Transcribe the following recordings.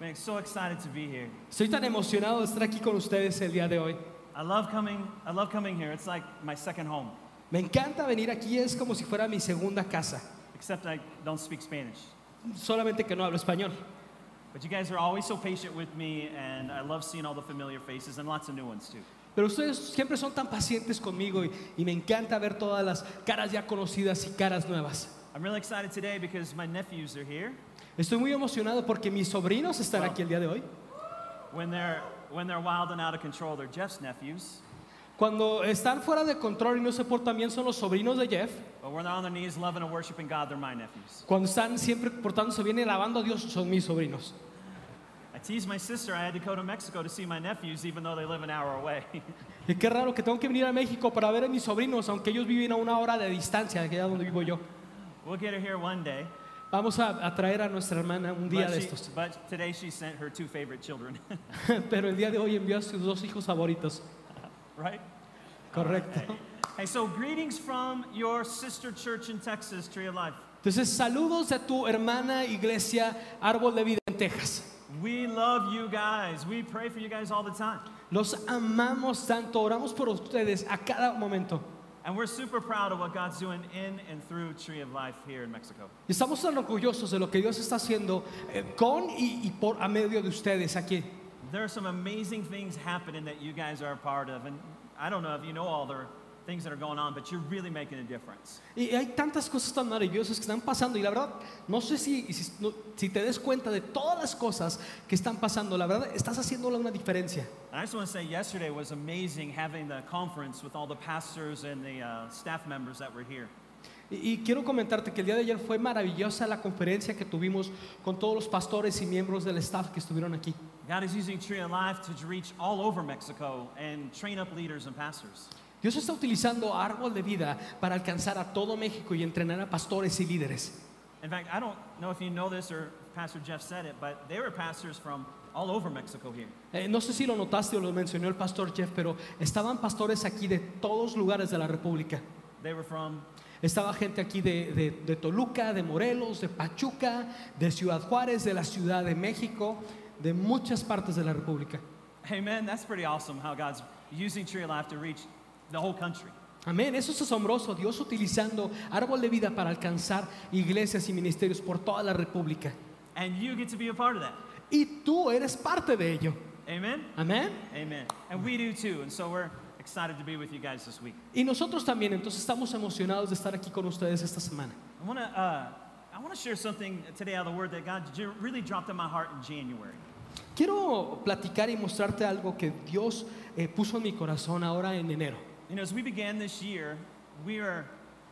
Man, so excited to be here. Estoy tan emocionado de estar aquí con ustedes el día de hoy. I love coming. I love coming here. It's like my second home. Me encanta venir aquí, es como si fuera mi segunda casa, Except I don't speak Spanish. solamente que no hablo español. But you guys are always so patient with me, and I love seeing all the familiar faces and lots of new ones too. Pero ustedes siempre son tan pacientes conmigo y, y me encanta ver todas las caras ya conocidas y caras nuevas. I'm really excited today because my nephews are here. Estoy muy emocionado porque mis sobrinos están aquí el día de hoy. When they're when they're wild and out of control, they're Jeff's nephews. Cuando están fuera de control y no se portan bien son los sobrinos de Jeff. But when they're on their knees, loving and worshiping God, they're my nephews. Cuando están siempre portándose bien y alabando a Dios son mis sobrinos. I teased my sister I had to go to Mexico to see my nephews, even though they live an hour away. Y qué raro que tengo que venir a México para ver a mis sobrinos, aunque ellos viven a una hora de distancia de allá donde vivo yo. we'll get her here one day. Vamos a, a traer a nuestra hermana un día But, de she- estos. but today she sent her two favorite children, Pero el día de hoy envió a sus dos hijos favoritos. right? Correcto. Hey, so greetings from your sister church in Texas, Tree of Life. Entonces, saludos de tu hermana iglesia Árbol de Vida en Texas. We love you guys. We pray for you guys all the time. Los amamos tanto, oramos por ustedes a cada momento. And we're super proud of what God's doing in and through Tree of Life here in Mexico. Y estamos tan orgullosos de lo que Dios está haciendo eh, con y, y por a medio de ustedes aquí. There are some amazing things happening that you guys are a part of. And I don't know if you know all the things that are going on, but you're really making a difference. Y hay tantas cosas tan maravillosas que están pasando y la verdad, no sé si, si, no- si te des cuenta de todas las cosas que están pasando, la verdad, estás haciendo una diferencia. And I just want to say, yesterday was amazing having the conference with all the pastors and the uh, staff members that were here. Y, y quiero comentarte que el día de ayer fue maravillosa la conferencia que tuvimos con todos los pastores y miembros del staff que estuvieron aquí. God is using Tree of Life to reach all over Mexico and train up leaders and pastors. Dios está utilizando árbol de vida para alcanzar a todo México y entrenar a pastores y líderes. In fact, I don't know if you know this or Pastor Jeff said it, but they were pastors from all over Mexico here. Eh, no sé si lo notaste o lo mencionó el pastor Jeff, pero estaban pastores aquí de todos lugares de la República. They were from Estaba gente aquí de, de- de Toluca, de Morelos, de Pachuca, de Ciudad Juárez, de la Ciudad de México, de muchas partes de la República. Amen. That's pretty awesome how God's using Tree Life to reach the whole country. Amén, eso es asombroso. Dios utilizando árbol de vida para alcanzar iglesias y ministerios por toda la República. And you get to be a part of that. Y tú eres parte de ello. Amen. Amén. Amen. And we do too. And so we're excited to be with you guys this week. Y nosotros también, entonces estamos emocionados de estar aquí con ustedes esta semana. I want to uh, I want to share something today out of the Word that God really dropped in my heart in January. Quiero platicar y mostrarte algo que Dios eh, puso en mi corazón ahora en enero. You know, as we began this year, we were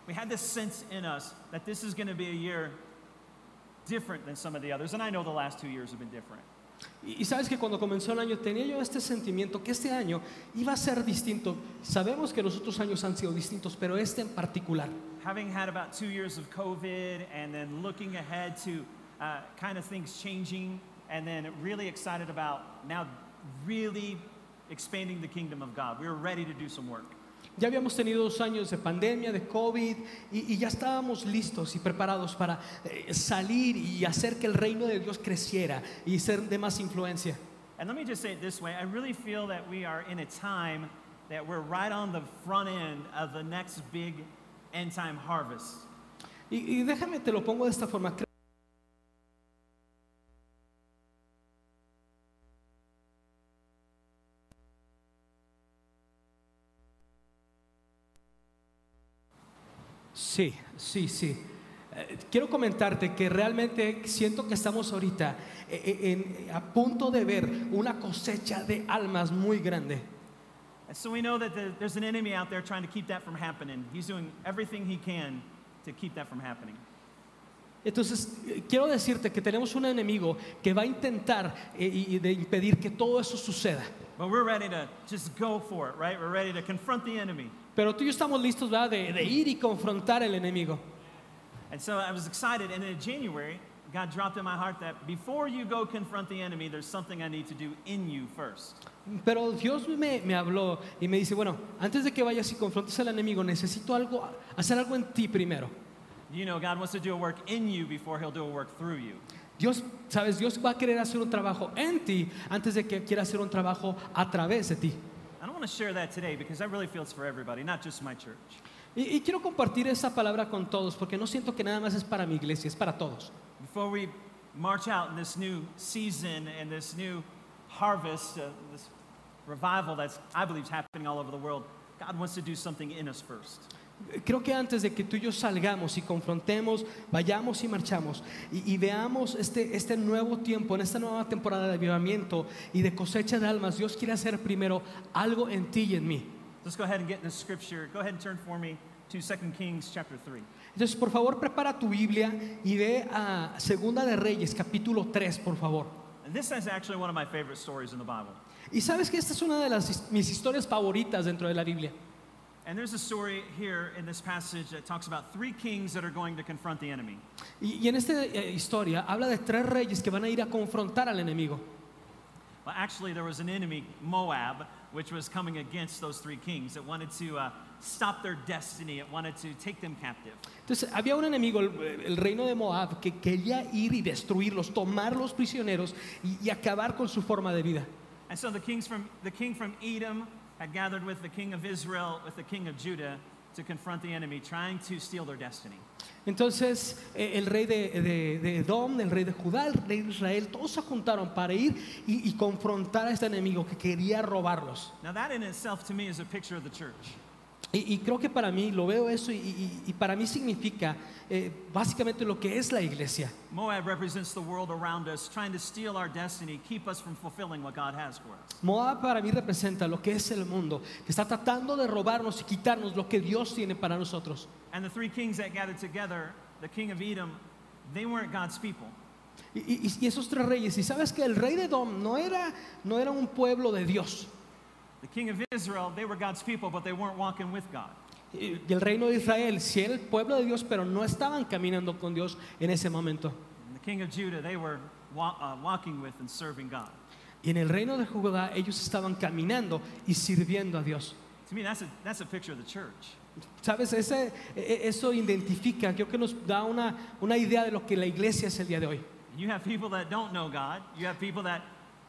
we had this sense in us that this is going to be a year different than some of the others, and I know the last two years have been different. Y, y sabes que cuando comenzó el año tenía yo este sentimiento que este año iba a ser distinto. Sabemos que los otros años han sido distintos, pero este en particular. Having had about two years of COVID, and then looking ahead to uh, kind of things changing, and then really excited about now really expanding the kingdom of God. We were ready to do some work. Ya habíamos tenido dos años de pandemia, de COVID, y, y ya estábamos listos y preparados para eh, salir y hacer que el reino de Dios creciera y ser de más influencia. And let me just say it this way I really feel that we are in a time that we're right on the front end of the next big end time harvest. Y, y déjame, te lo pongo de esta forma. Sí, sí, sí. Eh, quiero comentarte que realmente siento que estamos ahorita eh, eh, en- a punto de ver una cosecha de almas muy grande. And so we know that the, there's an enemy out there trying to keep that from happening. He's doing everything he can to keep that from happening. Entonces, quiero decirte que tenemos un enemigo que va a intentar eh, y de impedir que todo eso suceda. But we're ready to just go for it, right? We're ready to confront the enemy. Pero tú y yo estamos listos, ¿verdad? De, de ir y confrontar al enemigo. And so I was excited. And in January, God dropped in my heart that before you go confront the enemy, there's something I need to do in you first. Pero Dios me, me habló y me dice, bueno, antes de que vayas y confrontes al enemigo, necesito algo, hacer algo en ti primero. You know, God wants to do a work in you before he'll do a work through you. Dios, sabes, Dios va a querer hacer un trabajo en ti antes de que quiera hacer un trabajo a través de ti. I don't want to share that today because I really feel it's for everybody, not just my church. Y, y quiero compartir esa palabra con todos porque no siento que nada más es para mi iglesia, es para todos. Before we march out in this new season and this new harvest, uh, this revival that's, I believe, is happening all over the world, God wants to do something in us first. Creo que antes de que tú y yo salgamos y confrontemos, vayamos y marchamos y, y veamos este, este nuevo tiempo, en esta nueva temporada de avivamiento y de cosecha de almas, Dios quiere hacer primero algo en ti y en mí. Let's go ahead and get in the scripture. Go ahead and turn for me to 2 Kings chapter 3. Entonces, por favor, prepara tu Biblia y ve a Segunda de Reyes, capítulo 3, por favor. And this is actually one of my favorite stories in the Bible. Y sabes que esta es una de las mis historias favoritas dentro de la Biblia. And there's a story here in this passage that talks about three kings that are going to confront the enemy. Y, y en esta eh, historia habla de tres reyes que van a ir a confrontar al enemigo. Well, actually, there was an enemy, Moab, which was coming against those three kings. that wanted to uh, stop their destiny, it wanted to take them captive. Entonces había un enemigo, el, el reino de Moab, que quería ir y destruirlos, tomarlos prisioneros y, y acabar con su forma de vida. And so the, kings from, the king from Edom had gathered with the king of Israel, with the king of Judah, to confront the enemy, trying to steal their destiny. Entonces eh, el rey de, de- de Edom, el rey de Judá, el rey de Israel, todos se juntaron para ir y, y confrontar a este enemigo que quería robarlos. Now, that in itself to me is a picture of the church. Y, y creo que para mí, lo veo eso y, y- y para mí significa eh, básicamente lo que es la iglesia. Moab represents the world around us, trying to steal our destiny, keep us from fulfilling what God has for us. Moab para mí representa lo que es el mundo, que está tratando de robarnos y quitarnos lo que Dios tiene para nosotros. And the three kings that gathered together, the king of Edom, they weren't God's people. Y, y- y esos tres reyes, y sabes que el rey de Edom no era, no era un pueblo de Dios. The king of Israel, they were God's people, but they weren't walking with God. Y el reino de Israel, sí era el pueblo de Dios, pero no estaban caminando con Dios en ese momento. And the king of Judah, they were wa- uh, walking with and serving God. Y en el reino de Judá ellos estaban caminando y sirviendo a Dios. To me, that's a, that's a picture of the church. Sabes, Ese- e- e- eso identifica, creo que nos da una, una idea de lo que la iglesia es el día de hoy. You have people that don't know God, you have people that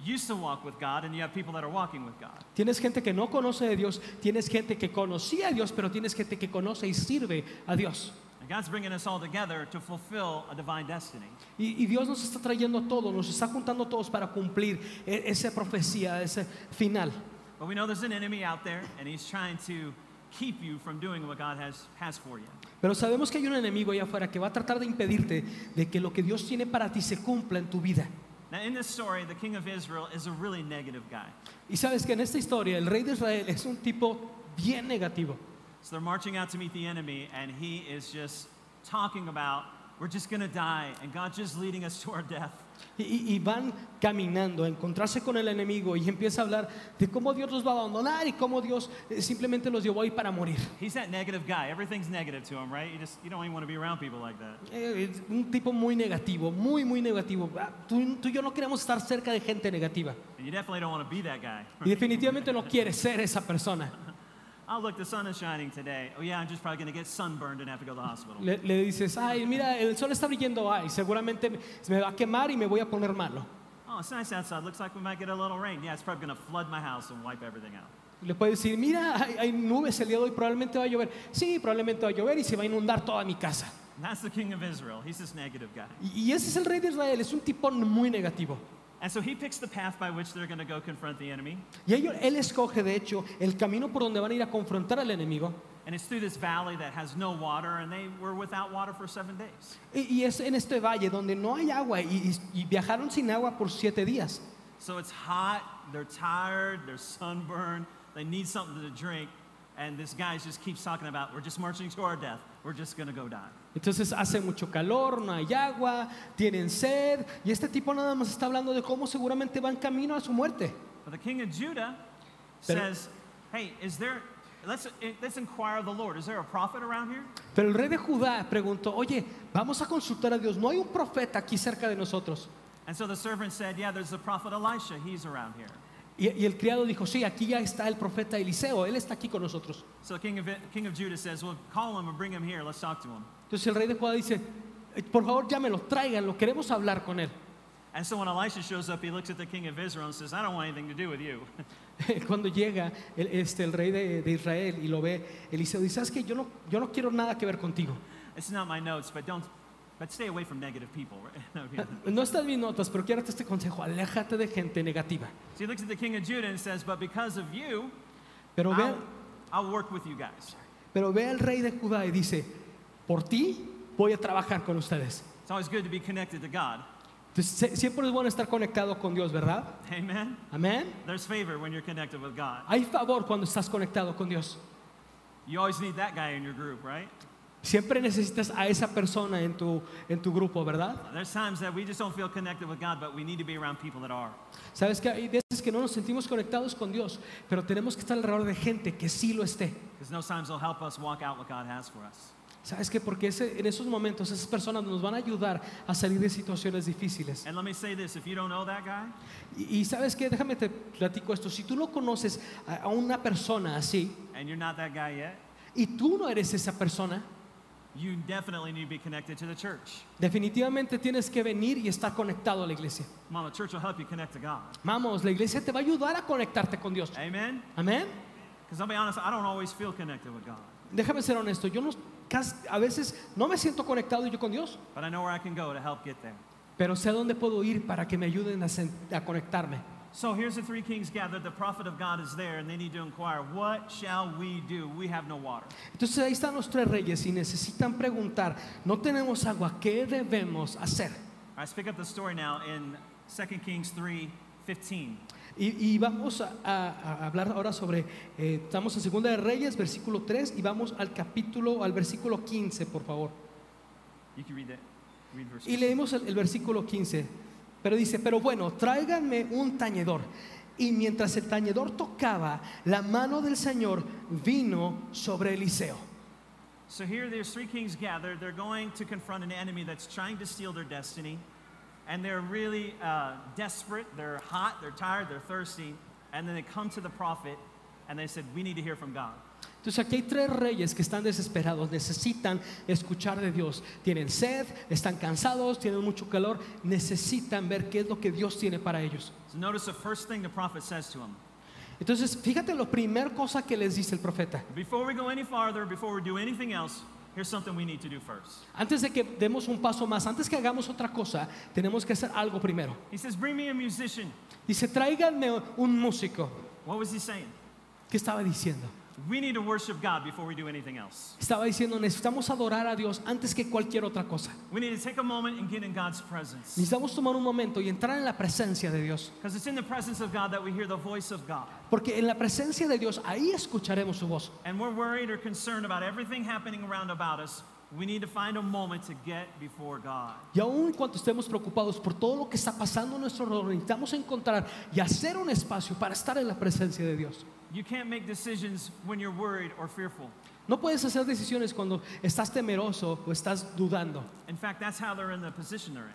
used to walk with God, and you have people that are walking with God. Tienes gente que no conoce de Dios, tienes gente que conocía a Dios, pero tienes gente que conoce y sirve a Dios. And God's bringing us all together to fulfill a divine destiny. Y, y Dios nos está trayendo todo, nos está juntando todos para cumplir e- esa profecía, ese final. But we know there's an enemy out there, and he's trying to keep you from doing what God has, has for you. Pero sabemos que hay un enemigo allá afuera que va a tratar de impedirte de que lo que Dios tiene para ti se cumpla en tu vida. Now, in this story, the king of Israel is a really negative guy. Y sabes que en esta historia el rey de Israel es un tipo bien negativo. So they're marching out to meet the enemy, and he is just talking about, we're just going to die, and God's just leading us to our death. Y, y- van caminando a encontrarse con el enemigo y empieza a hablar de cómo Dios los va a abandonar y cómo Dios eh, simplemente los llevó ahí para morir. He's that negative guy. Everything's negative to him, right? You just you don't even want to be around people like that. Es un tipo muy negativo, muy, muy negativo. Ah, Tú, tú y yo no queremos estar cerca de gente negativa. And you definitely don't want to be that guy. Y definitivamente no quieres ser esa persona. Oh, look, the sun is shining today. Oh, yeah, I'm just probably going to get sunburned and have to go to the hospital. Le, le dices, ay, mira, el sol está brillando, ay, seguramente me- va a quemar y me voy a poner malo. Oh, it's nice outside. Looks like we might get a little rain. Yeah, it's probably going to flood my house and wipe everything out. Le puedes decir, mira, hay, hay nubes el día de hoy, probablemente va a llover. Sí, probablemente va a llover y se va a inundar toda mi casa. That's the king of Israel. He's this negative guy. Y, y ese es el rey de Israel, es un tipo muy negativo. And so he picks the path by which they're going to go confront the enemy. Y ello- él escoge, de hecho, el camino por donde van a ir a confrontar al enemigo. And it's through this valley that has no water, and they were without water for seven days. Y, y es en este valle donde no hay agua y, y- y viajaron sin agua por siete días. So it's hot, they're tired, they're sunburned, they need something to drink. And this guy just keeps talking about, we're just marching to our death. We're just going to go die. Entonces hace mucho calor, no hay agua, tienen sed y este tipo nada más está hablando de cómo seguramente van camino a su muerte. But But the king of Judah Pero- says, Hey, is there, let's, eh, let's inquire of the Lord. Is there a prophet around here? Pero el rey de Judá preguntó, oye, vamos a consultar a Dios, no hay un profeta aquí cerca de nosotros. And so the servant said, Yeah, there's the prophet Elisha. He's around here. Y, y el criado dijo, sí, aquí ya está el profeta Eliseo, él está aquí con nosotros. So the king of, king of Judah says, Well, call him and bring him here. Let's talk to him. Entonces el rey de Judá dice, "Eh, por favor llámelo, tráiganlo, queremos hablar con él. And so when Elisha shows up, he looks at the king of Israel and says, I don't want anything to do with you. Cuando llega el, este, el rey de, de Israel y lo ve, Eliseo dice, ¿sabes qué? Yo no, yo no quiero nada que ver contigo. it's not my notes, but don't, but stay away from negative people. Right? No están mis notas, pero quiero darte este consejo, aléjate de gente negativa. so he looks at the king of Judah and says, But because of you, Pero ve, I'll, I'll work with you guys. pero ve al rey de Judá y dice, por ti voy a trabajar con ustedes. It's always good to be connected to God. Entonces, siempre es bueno estar conectado con Dios, ¿verdad? Amen. Amén. There's favor when you're connected with God. Hay favor cuando estás conectado con Dios. You always need that guy in your group, right? Siempre necesitas a esa persona en tu, en tu grupo, ¿verdad? There's times that we just don't feel connected with God, but we need to be around people that are. Sabes que hay veces que no nos sentimos conectados con Dios, pero tenemos que estar alrededor de gente que sí lo esté. Because those times will help us walk out what God has for us. ¿Sabes qué? Porque ese- en esos momentos esas personas nos van a ayudar a salir de situaciones difíciles. And let me say this if you don't know that guy, Y, y sabes qué, déjame te platico esto. Si tú no conoces a, a una persona así and you're not that guy yet, y tú no eres esa persona, you definitely need to be connected to the church. definitivamente tienes que venir y estar conectado a la iglesia. Mama, church will help you connect to God. Vamos, la iglesia te va a ayudar a conectarte con Dios. Amen? Amén. Because I'll be honest, I don't always feel connected with God, Déjame ser honesto, yo no, a veces no me siento conectado yo con Dios, but I know where I can go to help get there. pero sé a dónde puedo ir para que me ayuden a conectarme. So here's the three kings gathered. The prophet of God is there, and they need to inquire, What shall we do? We have no water. Entonces ahí están los tres reyes y necesitan preguntar, no tenemos agua, ¿qué debemos hacer? Right, pick up the story now in 2 Kings 3 15. Y, y vamos a, a- a hablar ahora sobre, eh, estamos en Segunda de Reyes, versículo 3, y vamos al capítulo, al versículo 15, por favor. You can read that. Read verse. Y leemos el, el versículo 15, pero dice, pero bueno, tráiganme un tañedor. Y mientras el tañedor tocaba, la mano del Señor vino sobre Eliseo. So here there's three kings gathered. They're going to confront an enemy that's trying to steal their destiny. And they're really uh, desperate. They're hot, they're tired, they're thirsty. And then they come to the prophet and they said, We need to hear from God. Entonces aquí hay tres reyes que están desesperados, necesitan escuchar de Dios. Tienen sed, están cansados, tienen mucho calor, necesitan ver qué es lo que Dios tiene para ellos. So notice the first thing the prophet says to them. Entonces fíjate la primera cosa que les dice el profeta. Before we go any farther, before we do anything else, here's something we need to do first. Antes de que demos un paso más, antes que hagamos otra cosa, tenemos que hacer algo primero. He says, Bring me a musician. Dice, tráiganme un músico. What was he saying? ¿Qué estaba diciendo? We need to worship God before we do anything else. Estaba diciendo, necesitamos adorar a Dios antes que cualquier otra cosa. We need to take a moment and get in God's presence. Necesitamos tomar un momento y entrar en la presencia de Dios. Because it's in the presence of God that we hear the voice of God. Porque en la presencia de Dios, ahí escucharemos su voz. And we're worried or concerned about everything happening around about us. We need to find a moment to get before God. Y aun cuando estemos preocupados por todo lo que está pasando a nuestro alrededor, necesitamos encontrar y hacer un espacio para estar en la presencia de Dios. You can't make decisions when you're worried or fearful. No puedes hacer decisiones cuando estás temeroso o estás dudando. In fact, that's how they're in the position they're in.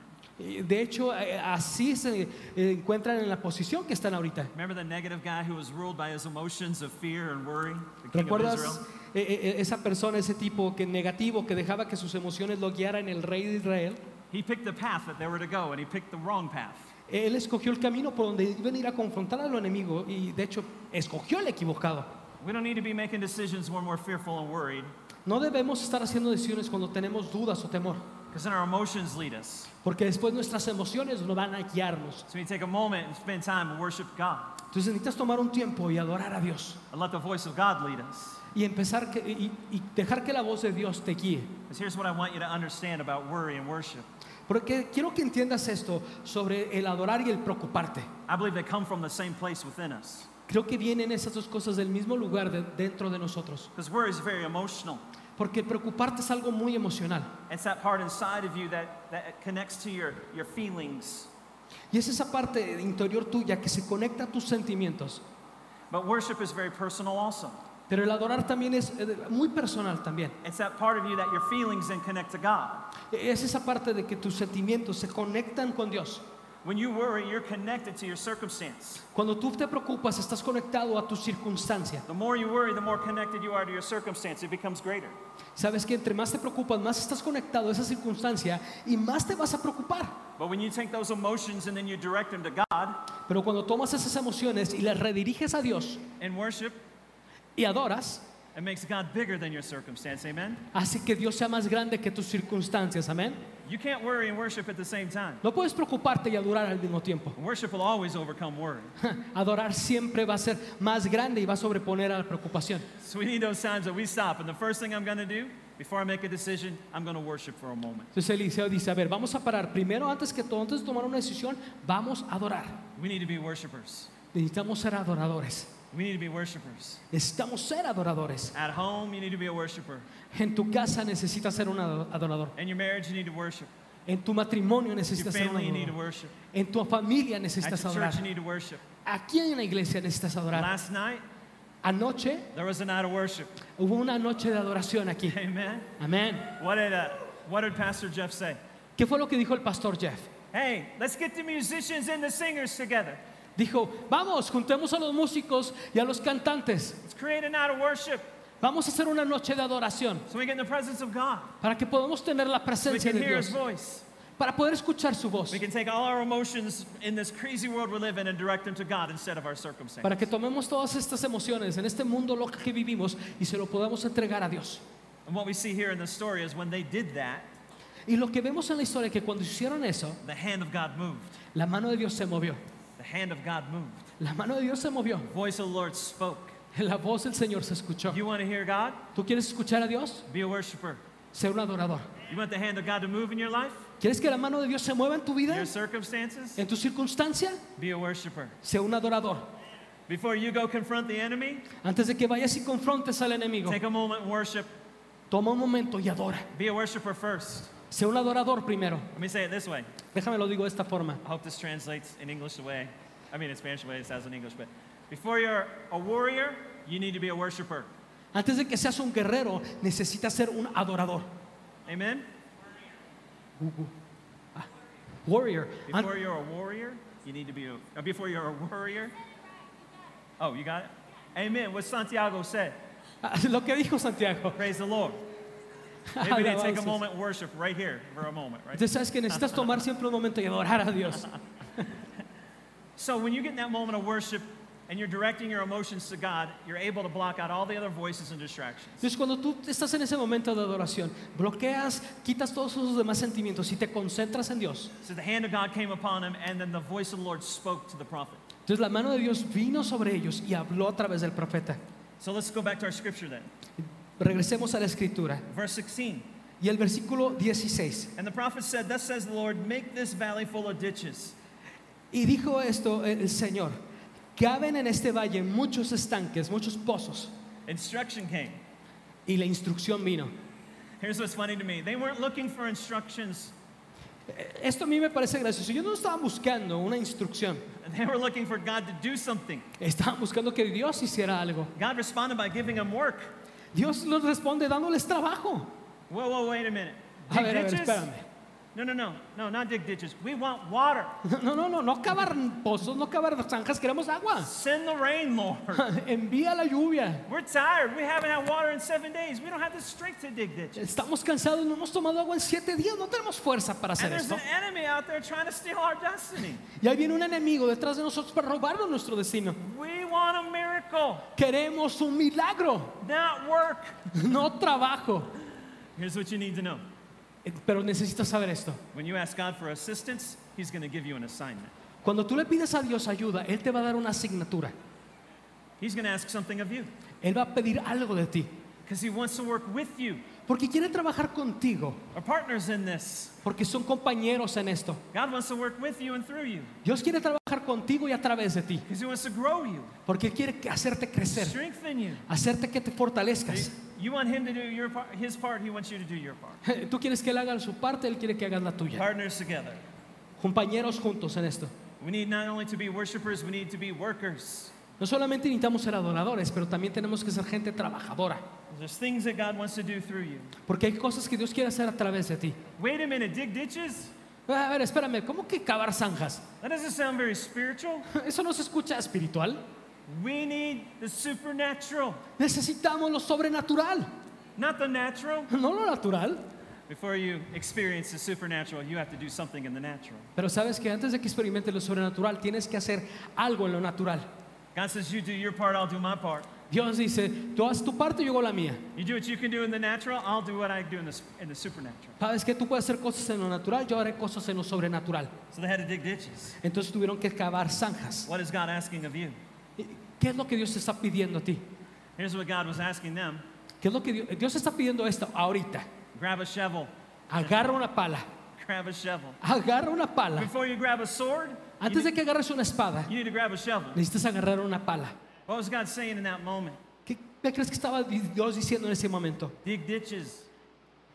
Eh, De hecho, eh, así se eh, encuentran en la posición que están ahorita. Remember the negative guy who was ruled by his emotions of fear and worry? The king of ¿Recuerdas Israel? eh, eh, esa persona, ese tipo que negativo que dejaba que sus emociones lo guiaran el rey de Israel? He picked the path that they were to go, and he picked the wrong path. Él escogió el camino por donde iban a ir a confrontar al enemigo y de hecho escogió el equivocado. We don't need to be making decisions when we're fearful and worried, No debemos estar haciendo decisiones cuando tenemos dudas o temor, because then our emotions lead us. porque después nuestras emociones nos van a guiarnos. So we take a moment and spend time and worship God, Entonces necesitas tomar un tiempo y adorar a Dios and let the voice of God lead us. y empezar que, y, y dejar que la voz de Dios te guíe. Because here's what I want you to understand about worry and worship. Porque quiero que entiendas esto sobre el adorar y el preocuparte. I believe they come from the same place within us. Creo que vienen esas dos cosas del mismo lugar de- dentro de nosotros. Because worry is very emotional. Porque el preocuparte es algo muy emocional. It's that part inside of you that, that connects to your, your feelings Y es esa parte interior tuya que se conecta a tus sentimientos. But worship is very personal also. Pero el adorar también es eh, muy personal también. It's that part of you that your feelings then connect to God. Es esa parte de que tus sentimientos se conectan con Dios. When you worry, you're connected to your circumstance. Cuando tú te preocupas, estás conectado a tu circunstancia. The more you worry, the more connected you are to your circumstance. It becomes greater. Sabes que entre más te preocupas, más estás conectado a esa circunstancia y más te vas a preocupar. But when you take those emotions and then you direct them to God Pero cuando tomas esas emociones y las rediriges a Dios in worship, y adoras, it makes God bigger than your circumstance. Amen? hace que Dios sea más grande que tus circunstancias. Amén. You can't worry and worship at the same time. No puedes preocuparte y adorar al mismo tiempo. Worship will always overcome worry. Adorar siempre va a ser más grande y va a sobreponer a la preocupación. So we need those times that we stop. And the first thing I'm going to do before I make a decision, I'm going to worship for a moment. Entonces Eliseo dice, a ver, vamos a parar. Primero, antes que todo, antes de tomar una decisión, vamos a adorar. We need to be worshipers. Necesitamos ser adoradores. We need to be worshipers. Necesitamos ser adoradores. At home, you need to be a worshiper. En tu casa necesitas ser un ado- adorador. In your marriage, you need to worship. En tu matrimonio Your necesitas ser un family, you need to adorador. En tu familia necesitas adorar. church, you need to worship. Aquí en la iglesia necesitas adorar. Last night, Anoche there was a night of worship. hubo una noche de adoración aquí. Amen. What did, uh, what did Pastor Jeff say? ¿Qué fue lo que dijo el pastor Jeff? Hey, let's get the musicians and the singers together. Dijo, vamos, juntemos a los músicos y a los cantantes. Let's create a night of worship Vamos a hacer una noche de adoración so we get in the presence of God. para que podamos tener la we presencia can de hear His Dios, voice. para poder escuchar su voz, We can take all our emotions in this crazy world we live in and direct them to God instead of our circumstances. para que tomemos todas estas emociones en este mundo loco que vivimos y se lo podamos entregar a Dios. And what we see here in the story is when they did that, Y lo que vemos en la historia es que cuando hicieron eso, the hand of God moved. la mano de Dios se movió. The hand of God moved. La mano de Dios se movió. The voice of the Lord spoke. La voz del Señor se escuchó. You want to hear God? ¿Tú quieres escuchar a Dios? Be a worshiper. Ser un adorador. You want the hand of God to move in your life? ¿Quieres que la mano de Dios se mueva en tu vida? Your circumstances? ¿En tu circunstancia? Be a worshiper. Sé un adorador. Before you go confront the enemy, Antes de que vayas y confrontes al enemigo, take a moment and worship. toma un momento y adora. Be a worshiper first. Sé un adorador primero. Let me say it this way. Déjame lo digo de esta forma. I hope this translates in English the way, I mean in Spanish the way it says in English, but before you're a warrior, you need to be a worshiper. Antes de que seas un guerrero, necesitas ser un adorador. Amen? Warrior. An- Before you're a warrior, you need to be a, uh, before you're a warrior. Oh, you got it? Amen. What Santiago said. Lo que dijo Santiago. Praise the Lord. Maybe they take a moment and worship right here for a moment, right? Entonces sabes que necesitas tomar siempre un momento y adorar a Dios. So when you get in that moment of worship and you're directing your emotions to God, you're able to block out all the other voices and distractions. Entonces cuando tú estás en ese momento de adoración, bloqueas, quitas todos esos demás sentimientos y te concentras en Dios. So the hand of God came upon him, and then the voice of the Lord spoke to the prophet. Entonces la mano de Dios vino sobre ellos y habló a través del profeta. So let's go back to our scripture then. Regresemos a la escritura. Verse 16. Y el versículo 16. And the prophet said, Thus says the Lord, make this valley full of ditches. Y dijo esto el Señor, caben en este valle muchos estanques, muchos pozos. Instruction came. Y la instrucción vino. Here's what's funny to me they weren't looking for instructions, Esto a mí me parece gracioso. Yo no estaba buscando una instrucción. they were looking for God to do something. Estaba buscando que Dios hiciera algo. God responded by giving them work. Dios los responde dándoles trabajo. Whoa, whoa, wait a minute. A Dig ver, a ver, ditches? espérame. No, no, no, no, not dig ditches. We want water. No, no, no, no cavar pozos, no cavar zanjas, queremos agua. Send the rain, Lord. Envía la lluvia. We're tired. We haven't had water in seven days. We don't have the strength to dig ditches. Estamos cansados, no hemos tomado agua en siete días, no tenemos fuerza para And hacer there's esto. an enemy out there trying to steal our destiny. Y ahí viene un enemigo detrás de nosotros para robarnos nuestro destino. We want a miracle, Queremos un milagro, not work. no trabajo. Here's what you need to know Pero necesitas saber esto. when you ask God for assistance, He's going to give you an assignment. Cuando tú le pides a Dios ayuda, Él te va a dar una asignatura. He's going to ask something of you Él va a pedir algo de ti. because He wants to work with you. Porque quiere trabajar contigo. Our partners in this. Porque son compañeros en esto. God wants to work with you and through you Dios quiere trabajar contigo y a través de ti. He wants to grow you, Porque quiere hacerte crecer. strengthen you. Hacerte que te fortalezcas. You want Him to do your part, His part, He wants you to do your part. Tú quieres que Él haga su parte, Él quiere que hagas la tuya. Partners together. compañeros juntos en esto. We need not only to be worshipers, we need to be workers. No solamente necesitamos ser adoradores, pero también tenemos que ser gente trabajadora. There's things that God wants to do through you. Porque hay cosas que Dios quiere hacer a través de ti. Wait a minute, dig ditches? A ver, espérame, ¿cómo que cavar zanjas? That doesn't sound very spiritual. ¿Eso no se escucha espiritual? We need the supernatural, Necesitamos lo sobrenatural, not the natural. no lo natural. Before you experience the supernatural, you have to do something in the natural. Pero sabes que antes de que experimentes lo sobrenatural, tienes que hacer algo en lo natural. God says, You do your part, I'll do my part. Dios dice, tú haz tu parte, yo hago la mía. You do what you can do in the natural, I'll do what I do in the, in the supernatural. Sabes que tú puedes hacer cosas en lo natural, yo haré cosas en lo sobrenatural. So they had to dig ditches. Entonces tuvieron que cavar zanjas. What is God asking of you? ¿Y ¿Qué es lo que Dios te está pidiendo a ti? Here's what God was asking them ¿Qué es lo que Dios, Dios está pidiendo esto ahorita? grab a shovel, Agarra una pala, grab a shovel. agarra una pala. Before you grab a sword, you Antes de need, que agarres una espada, you need to grab a shovel. necesitas agarrar una pala. What was God saying in that moment? ¿Qué, qué crees que estaba di- Dios diciendo en ese momento? Dig ditches.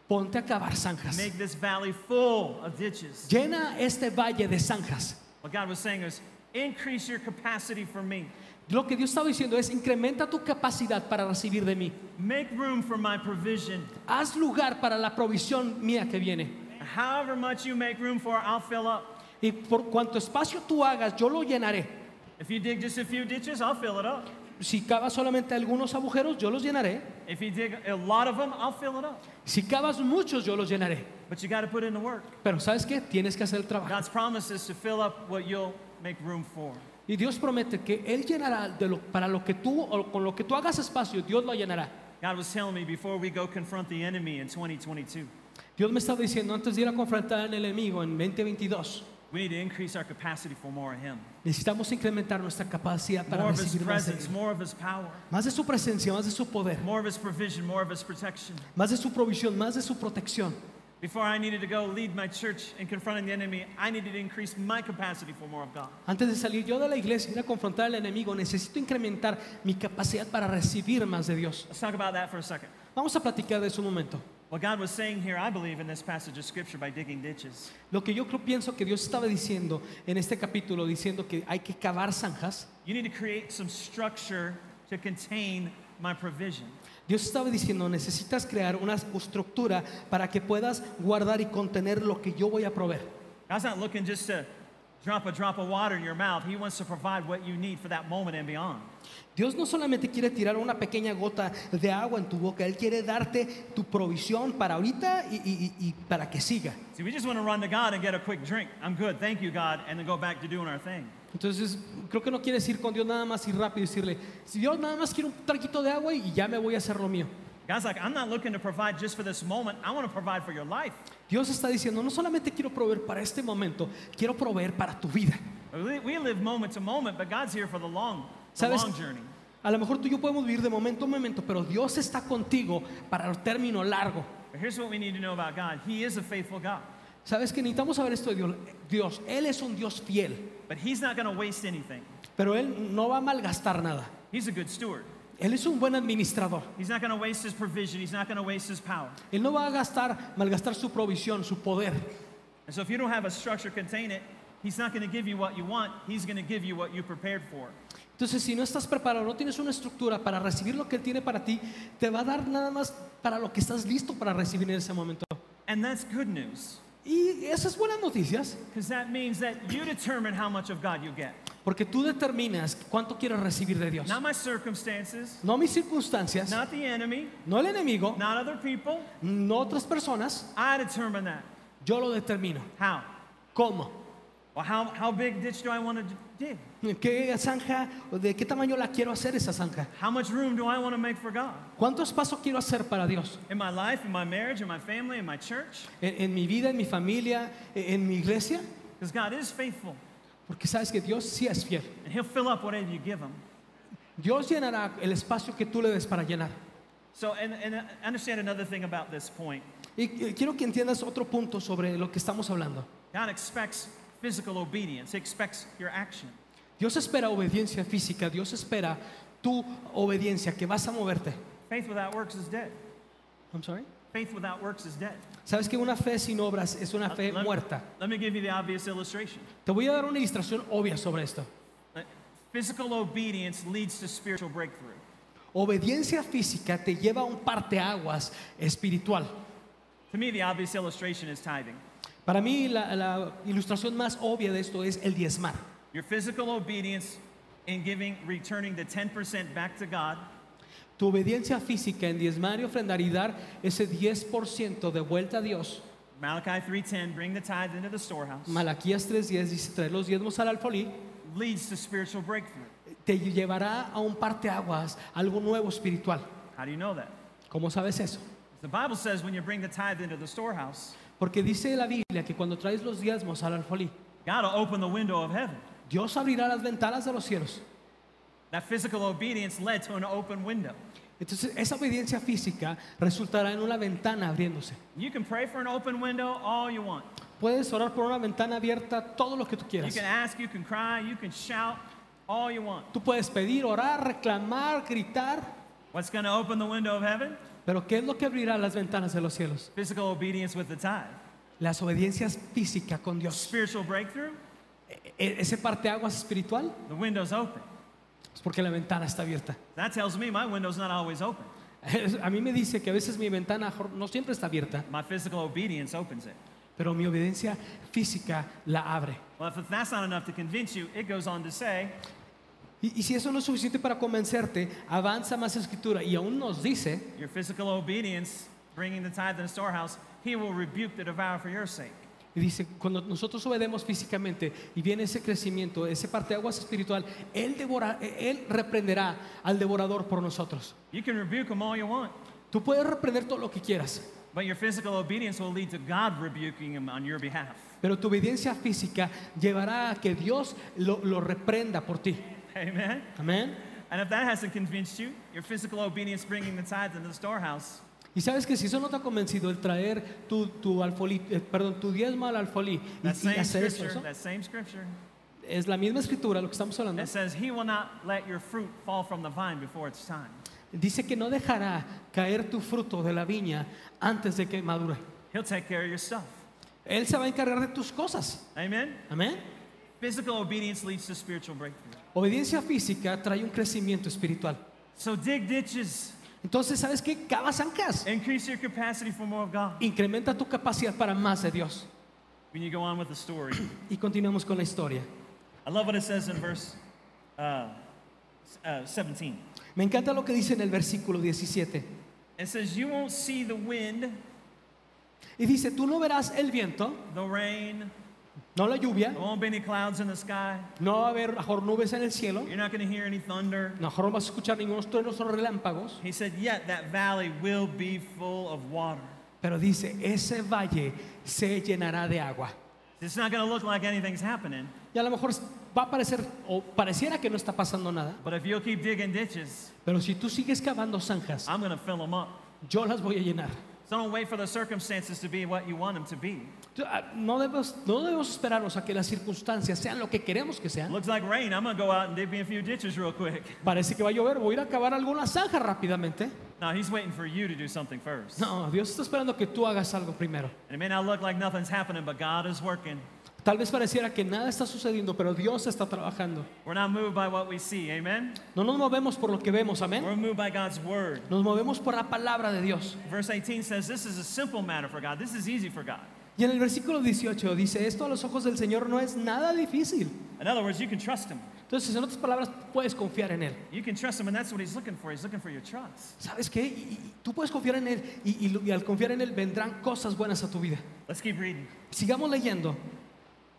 Ponte a cavar zanjas. Make this valley full of ditches. Llena este valle de zanjas. What God was saying was, increase your capacity for me. Lo que Dios estaba diciendo es, incrementa tu capacidad para recibir de mí. Make room for my provision. Haz lugar para la provisión mía que viene. However much you make room for, I'll fill up. Y por cuanto espacio tú hagas, yo lo llenaré. If you dig just a few ditches, I'll fill it up. Si cavas solamente algunos agujeros, yo los llenaré. If you dig a lot of them, I'll fill it up. Si cavas muchos, yo los llenaré. But you got to put in the work. Pero ¿sabes qué? Tienes que hacer el trabajo. God's promise is to fill up what you'll make room for. Y Dios promete que Él llenará de lo, para lo que tú o con lo que tú hagas espacio, Dios lo llenará. God was telling me before we go confront the enemy in 2022, Dios me estaba diciendo antes de ir a confrontar al enemigo en 2022, we need to increase our capacity for more of Him. necesitamos incrementar nuestra capacidad para More of His recibir más de, presence, Él. more of His power, más de su presencia, más de su poder, more of His provision, more of His protection. más de su provisión, más de su protección. Before I needed to go lead my church in confronting the enemy, I needed to increase my capacity for more of God. Antes de salir yo de la iglesia y ir a confrontar al enemigo, necesito incrementar mi capacidad para recibir más de Dios. Let's talk about that for a second. Vamos a platicar de eso un momento. What God was saying here, I believe, in this passage of Scripture by digging ditches, Lo que yo creo, pienso que Dios estaba diciendo en este capítulo, diciendo que hay que cavar zanjas, you need to create some structure to contain my provision. Dios estaba diciendo, necesitas crear una estructura para que puedas guardar y contener lo que yo voy a proveer. God's not looking just to drop a drop of water in your mouth. He wants to provide what you need for that moment and beyond. Dios no solamente quiere tirar una pequeña gota de agua en tu boca, Él quiere darte tu provisión para ahorita y, y- y- para que siga. Entonces, creo que no quieres ir con Dios nada más y rápido y decirle, si Dios nada más quiero un traquito de agua y ya me voy a hacer lo mío. God's like, I'm not looking to provide just for this moment. I want to provide for your life. Dios está diciendo, no solamente quiero proveer para este momento, quiero proveer para tu vida. We live moment to moment, but God's here for the long, ¿Sabes? A lo mejor tú y yo podemos vivir de momento a momento, pero Dios está contigo para el término largo. ¿Sabes que necesitamos saber esto de Dios? Dios, Él es un Dios fiel, but He's not going to waste anything. pero Él no va a malgastar nada. He's a good steward. Él es un buen administrador. Él no va a gastar, malgastar su provisión, su poder. And so if you don't have a structure contain it, He's not going to give you what you want. He's going to give you what you prepared for. Entonces, si no estás preparado, no tienes una estructura para recibir lo que Él tiene para ti, te va a dar nada más para lo que estás listo para recibir en ese momento. And that's good news Y esas buenas noticias, because that means that you determine how much of God you get. porque tú determinas cuánto quieres recibir de Dios. Not my circumstances, No mis circunstancias, not the enemy, no el enemigo, not other people. no otras personas, I determine that. yo lo determino. How? ¿Cómo? Well, how, how big ditch do I want to dig? ¿Qué zanja, de qué tamaño la quiero hacer esa zanja? How much room do I want to make for God? ¿Cuánto espacio quiero hacer para Dios? In my life, in my marriage, in my family, in my church? En, en mi vida, en mi familia, en, en mi iglesia. Because God is faithful Porque sabes que Dios sí es fiel. and He'll fill up whatever you give Him. Dios llenará el espacio que tú le des para llenar. So, and, and uh, understand another thing about this point Y eh, quiero que entiendas otro punto sobre lo que estamos hablando. God expects physical obedience, He expects your action. Dios espera obediencia física, Dios espera tu obediencia, que vas a moverte. Faith without works is dead. I'm sorry. Faith without works is dead. Sabes que una fe sin obras es una fe Let- muerta. Let me give you the obvious illustration. Te voy a dar una ilustración obvia sobre esto. Uh, Physical obedience leads to spiritual breakthrough. Obediencia física te lleva a un parteaguas espiritual. To me, the obvious illustration is tithing. Para mí la, la ilustración más obvia de esto es el diezmar. Your physical obedience in giving, returning the 10% back to God Tu obediencia física en diezmar y ofrendar y dar ese 10% de vuelta a Dios. Malachi 3:10, bring the tithe into the storehouse, Malaquías 3.10 dice traer los diezmos al alfolí. leads to spiritual breakthrough. Te llevará a un parteaguas, algo nuevo espiritual. How do you know that? ¿Cómo sabes eso? The Bible says when you bring the tithe into the storehouse, Porque dice la Biblia que cuando traes los diezmos al alfolí, God will open the window of heaven. Dios abrirá las ventanas de los cielos. That physical obedience led to an open window. Entonces esa obediencia física resultará en una ventana abriéndose. You can pray for an open window all you want. Puedes orar por una ventana abierta todo lo que tú You quieras. can ask, you can cry, you can shout all you want. Tú puedes pedir, orar, reclamar, gritar, What's going to open the window of heaven? Pero ¿qué es lo que abrirá las ventanas de los cielos? Physical obedience with the tithe. Las obediencias físicas con Dios. Spiritual breakthrough, E- Ese parteaguas espiritual the window's open. es porque la ventana está abierta. That tells me my window's not always open. A mí me dice que a veces mi ventana no siempre está abierta, My physical obedience opens it. pero mi obediencia física la abre. Well, if that's not enough to convince you, it goes on to say, Y, y si eso no es suficiente para convencerte, avanza más escritura y aún nos dice your physical obedience, bringing the tithe in the storehouse, he will rebuke the devourer for your sake. Y dice, cuando nosotros obedemos físicamente y viene ese crecimiento, ese parteaguas espiritual, él, devora, él reprenderá al devorador por nosotros. You can rebuke him all you want, Tú puedes reprender todo lo que quieras, but your physical obedience will lead to God rebuking him on your behalf. pero tu obediencia física llevará a que Dios lo, lo reprenda por ti. Amen? Amén. And if that hasn't convinced you, your physical obedience bringing the tithe into the storehouse, Y sabes que si eso no te ha convencido, el traer tu, tu, alfolí, eh, perdón, tu diezmo al alfolí y, that y same hacer eso, scripture, eso, that same scripture, es la misma escritura lo que estamos hablando. it says, He will not let your fruit fall from the vine before its time. Dice que no dejará caer tu fruto de la viña antes de que madure. He'll take care of your stuff. Él se va a encargar de tus cosas. Amen? Amén. Physical obedience leads to spiritual breakthrough. Obediencia física trae un crecimiento espiritual. So dig ditches, Entonces, ¿sabes qué? Cava zancas. increase your capacity for more of God. Incrementa tu capacidad para más de Dios. When you go on with the story, Y continuamos con la historia. I love what it says in verse uh, uh, 17. Me encanta lo que dice en el versículo 17. It says, You won't see the wind, Y dice, tú no verás el viento, the rain, no la lluvia, there won't be any clouds in the sky, no va a haber mejor nubes en el cielo, you're not going to hear any thunder. mejor no vas a escuchar ningunos truenos o relámpagos. He said, Yet that valley will be full of water. Pero dice, ese valle se llenará de agua. It's not going to look like anything's happening, Y a lo mejor va a parecer, o pareciera que no está pasando nada, but if you'll keep digging ditches, pero si tú sigues cavando zanjas, I'm going to fill them up. yo las voy a llenar. So don't wait for the circumstances to be what you want them to be. Ah, No debemos, no debemos esperarnos a que las circunstancias sean lo que queremos que sean. Looks like rain. I'm going to go out and dig me a few ditches real quick. Parece que va a llover, voy a ir a cavar alguna zanja rápidamente. No, he's waiting for you to do something first. No, Dios está esperando que tú hagas algo primero. And it may not look like nothing's happening, but God is working. Tal vez pareciera que nada está sucediendo, pero Dios está trabajando. We're not moved by what we see. Amen? No nos movemos por lo que vemos, amén. We're moved by God's word. Nos movemos por la palabra de Dios. Verse 18 says, This is a simple matter for God. This is easy for God. Y en el versículo 18 dice, esto a los ojos del Señor no es nada difícil. In other words, you can trust Him. Entonces, en otras palabras, puedes confiar en Él. You can trust Him, and that's what He's looking for. He's looking for your trust. ¿Sabes qué? Y- y tú puedes confiar en Él y, y y al confiar en Él vendrán cosas buenas a tu vida. Let's keep reading. Sigamos leyendo.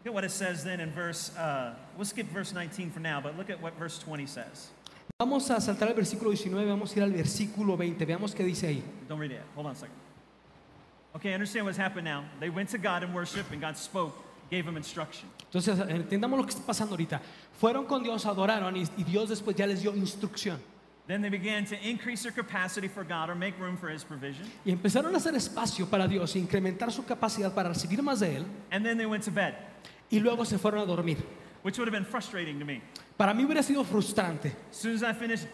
Look at what it says then in verse, uh, we'll skip verse 19 for now, but look at what verse 20 says. Vamos a saltar al versículo 19, vamos a ir al versículo 20. Veamos qué dice ahí. Don't read it. yet. Hold on a second. Okay, understand what's happened now. They went to God in worship, and God spoke, gave them instruction. Entonces, entendamos lo que está pasando ahorita. Fueron con Dios, adoraron y, y Dios después ya les dio instrucción. Then they began to increase their capacity for God or make room for His provision. Y empezaron a hacer espacio para Dios, incrementar su capacidad para recibir más de Él. And then they went to bed, Y luego se fueron a dormir. which would have been frustrating to me. Para mí hubiera sido frustrante. As soon as I finished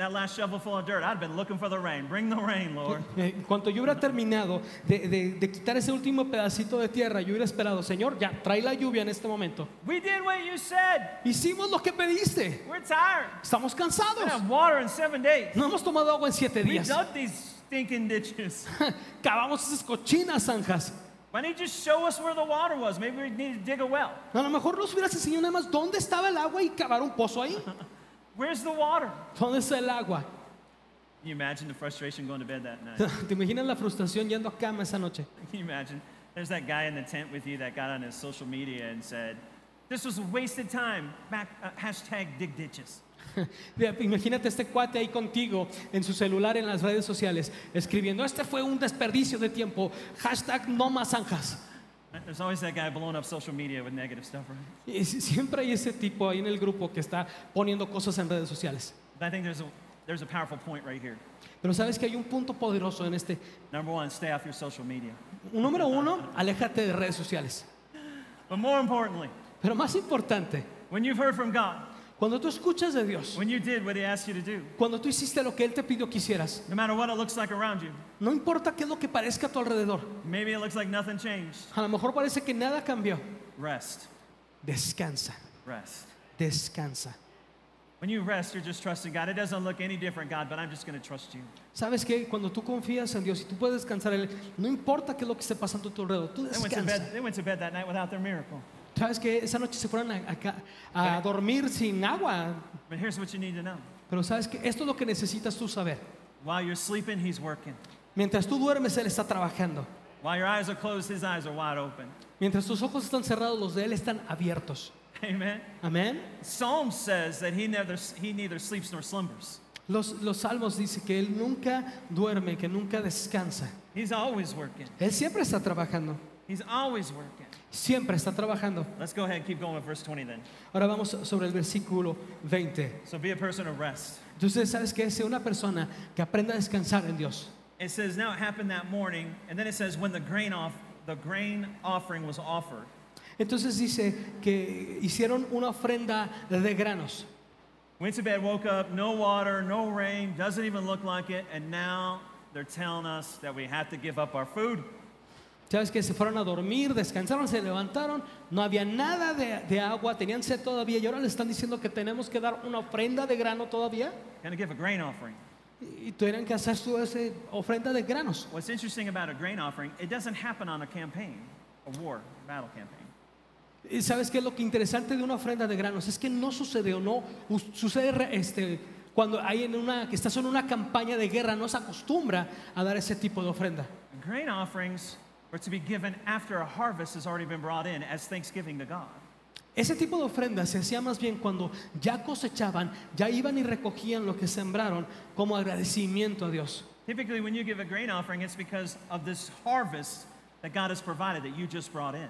that last shovelful of dirt, I'd been looking for the rain. Bring the rain, Lord. Eh, En cuanto yo hubiera terminado de, de- de quitar ese último pedacito de tierra, yo hubiera esperado, Señor, ya, trae la lluvia en este momento. We did what you said. Hicimos lo que pediste. We're tired. Estamos We cansados. have water in seven days. No hemos tomado agua en siete We días. dug these stinking ditches. Cavamos esas cochinas zanjas. Why don't you just show us where the water was? Maybe we need to dig a well. A lo mejor nos hubieras enseñado nada más dónde estaba el agua y cavar un pozo ahí. Where's the water? ¿Dónde está el agua? Can you imagine the frustration going to bed that night? ¿Te imaginas la frustración yendo a cama esa noche? Can you imagine? There's that guy in the tent with you that got on his social media and said, This was wasted time. Back, uh, hashtag dig ditches. Imagínate este cuate ahí contigo en su celular en las redes sociales escribiendo, este fue un desperdicio de tiempo, hashtag no más zanjas. There's always that guy blowing up social media with negative stuff, right? Y siempre hay ese tipo ahí en el grupo que está poniendo cosas en redes sociales. But I think there's a, there's a powerful point right here. Pero sabes que hay un punto poderoso en este. Number one, stay off your social media. Número uno, aléjate de redes sociales. But more importantly, Pero más importante, when you've heard from God, cuando tú escuchas de Dios, when you did what He asked you to do, cuando tú hiciste lo que Él te pidió que hicieras, no matter what it looks like around you, no importa qué es lo que parezca a tu alrededor, maybe it looks like nothing changed. a lo mejor parece que nada cambió. Rest, Descansa, rest. descansa. When you rest, you're just trusting God. It doesn't look any different, God, but I'm just going to trust you. ¿Sabes qué? Cuando tú confías en Dios y tú puedes descansar no importa qué es lo que esté pasando a tu alrededor, tú They went, to bed, they went to bed that night without their miracle. ¿Sabes qué? Esa noche se fueron a, acá a dormir sin agua. But here's what you need to know Pero ¿sabes qué? Esto es lo que necesitas tú saber. while you're sleeping, He's working. Mientras tú duermes, Él está trabajando. While your eyes are closed, His eyes are wide open. Mientras tus ojos están cerrados, los de Él están abiertos. Amen. Amén. Psalm says that He neither, he neither sleeps nor slumbers. Los, los salmos dicen que Él nunca duerme, que nunca descansa. He's always working. Él siempre está trabajando. He's always working. Siempre está trabajando. Let's go ahead and keep going with verse 20 then. Ahora vamos sobre el versículo 20. So be a person of rest. Entonces, ¿sabes qué? Sea una persona que aprenda a descansar en Dios. It says, Now it happened that morning, and then it says, When the grain, off, the grain offering was offered. Entonces dice que hicieron una ofrenda de granos. Went to bed, woke up, no water, no rain, doesn't even look like it, and now they're telling us that we have to give up our food. ¿Sabes que Se fueron a dormir, descansaron, se levantaron, no había nada de, de agua, tenían sed todavía y ahora le están diciendo que tenemos que dar una ofrenda de grano todavía give a grain offering. y, tuvieran que hacer su ese ofrenda de granos. What's interesting about a grain offering, it doesn't happen on a campaign, a war, battle campaign. Y sabes qué es lo que interesante de una ofrenda de granos es que no sucede o no sucede este, cuando hay en una que estás en una campaña de guerra no se acostumbra a dar ese tipo de ofrenda. Grain offerings are to be given after a harvest has already been brought in as thanksgiving to God. Ese tipo de ofrenda se hacía más bien cuando ya cosechaban, ya iban y recogían lo que sembraron como agradecimiento a Dios. Typically, when you give a grain offering, it's because of this harvest that God has provided that you just brought in.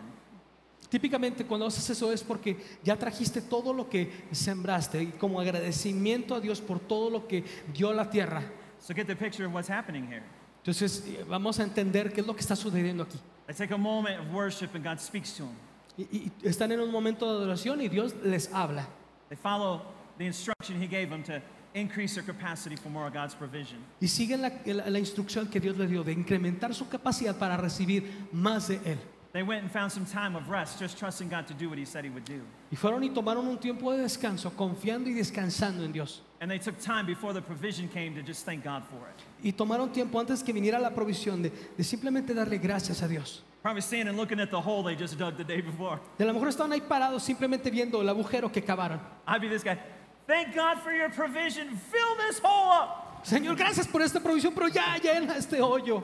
Típicamente cuando haces eso es porque ya trajiste todo lo que sembraste y como agradecimiento a Dios por todo lo que dio la tierra. So get the picture of what's happening here. Entonces eh, vamos a entender qué es lo que está sucediendo aquí. They take a moment of worship and God speaks to them. Y, y están en un momento de adoración y Dios les habla. They follow the instruction He gave them to increase their capacity for more of God's provision. Y siguen la, la- la instrucción que Dios les dio de incrementar su capacidad para recibir más de Él. They went and found some time of rest, just trusting God to do what He said He would do. Y fueron y tomaron un tiempo de descanso, confiando y descansando en Dios. And they took time before the provision came to just thank God for it. Y tomaron tiempo antes que viniera la provisión de, de simplemente darle gracias a Dios. Probably standing looking at the hole they just dug the day before. A lo mejor estaban ahí parados simplemente viendo el agujero que cavaron. I'd be this guy. Thank God for your provision. Fill this hole up. Señor, gracias por esta provisión, pero ya llena este hoyo.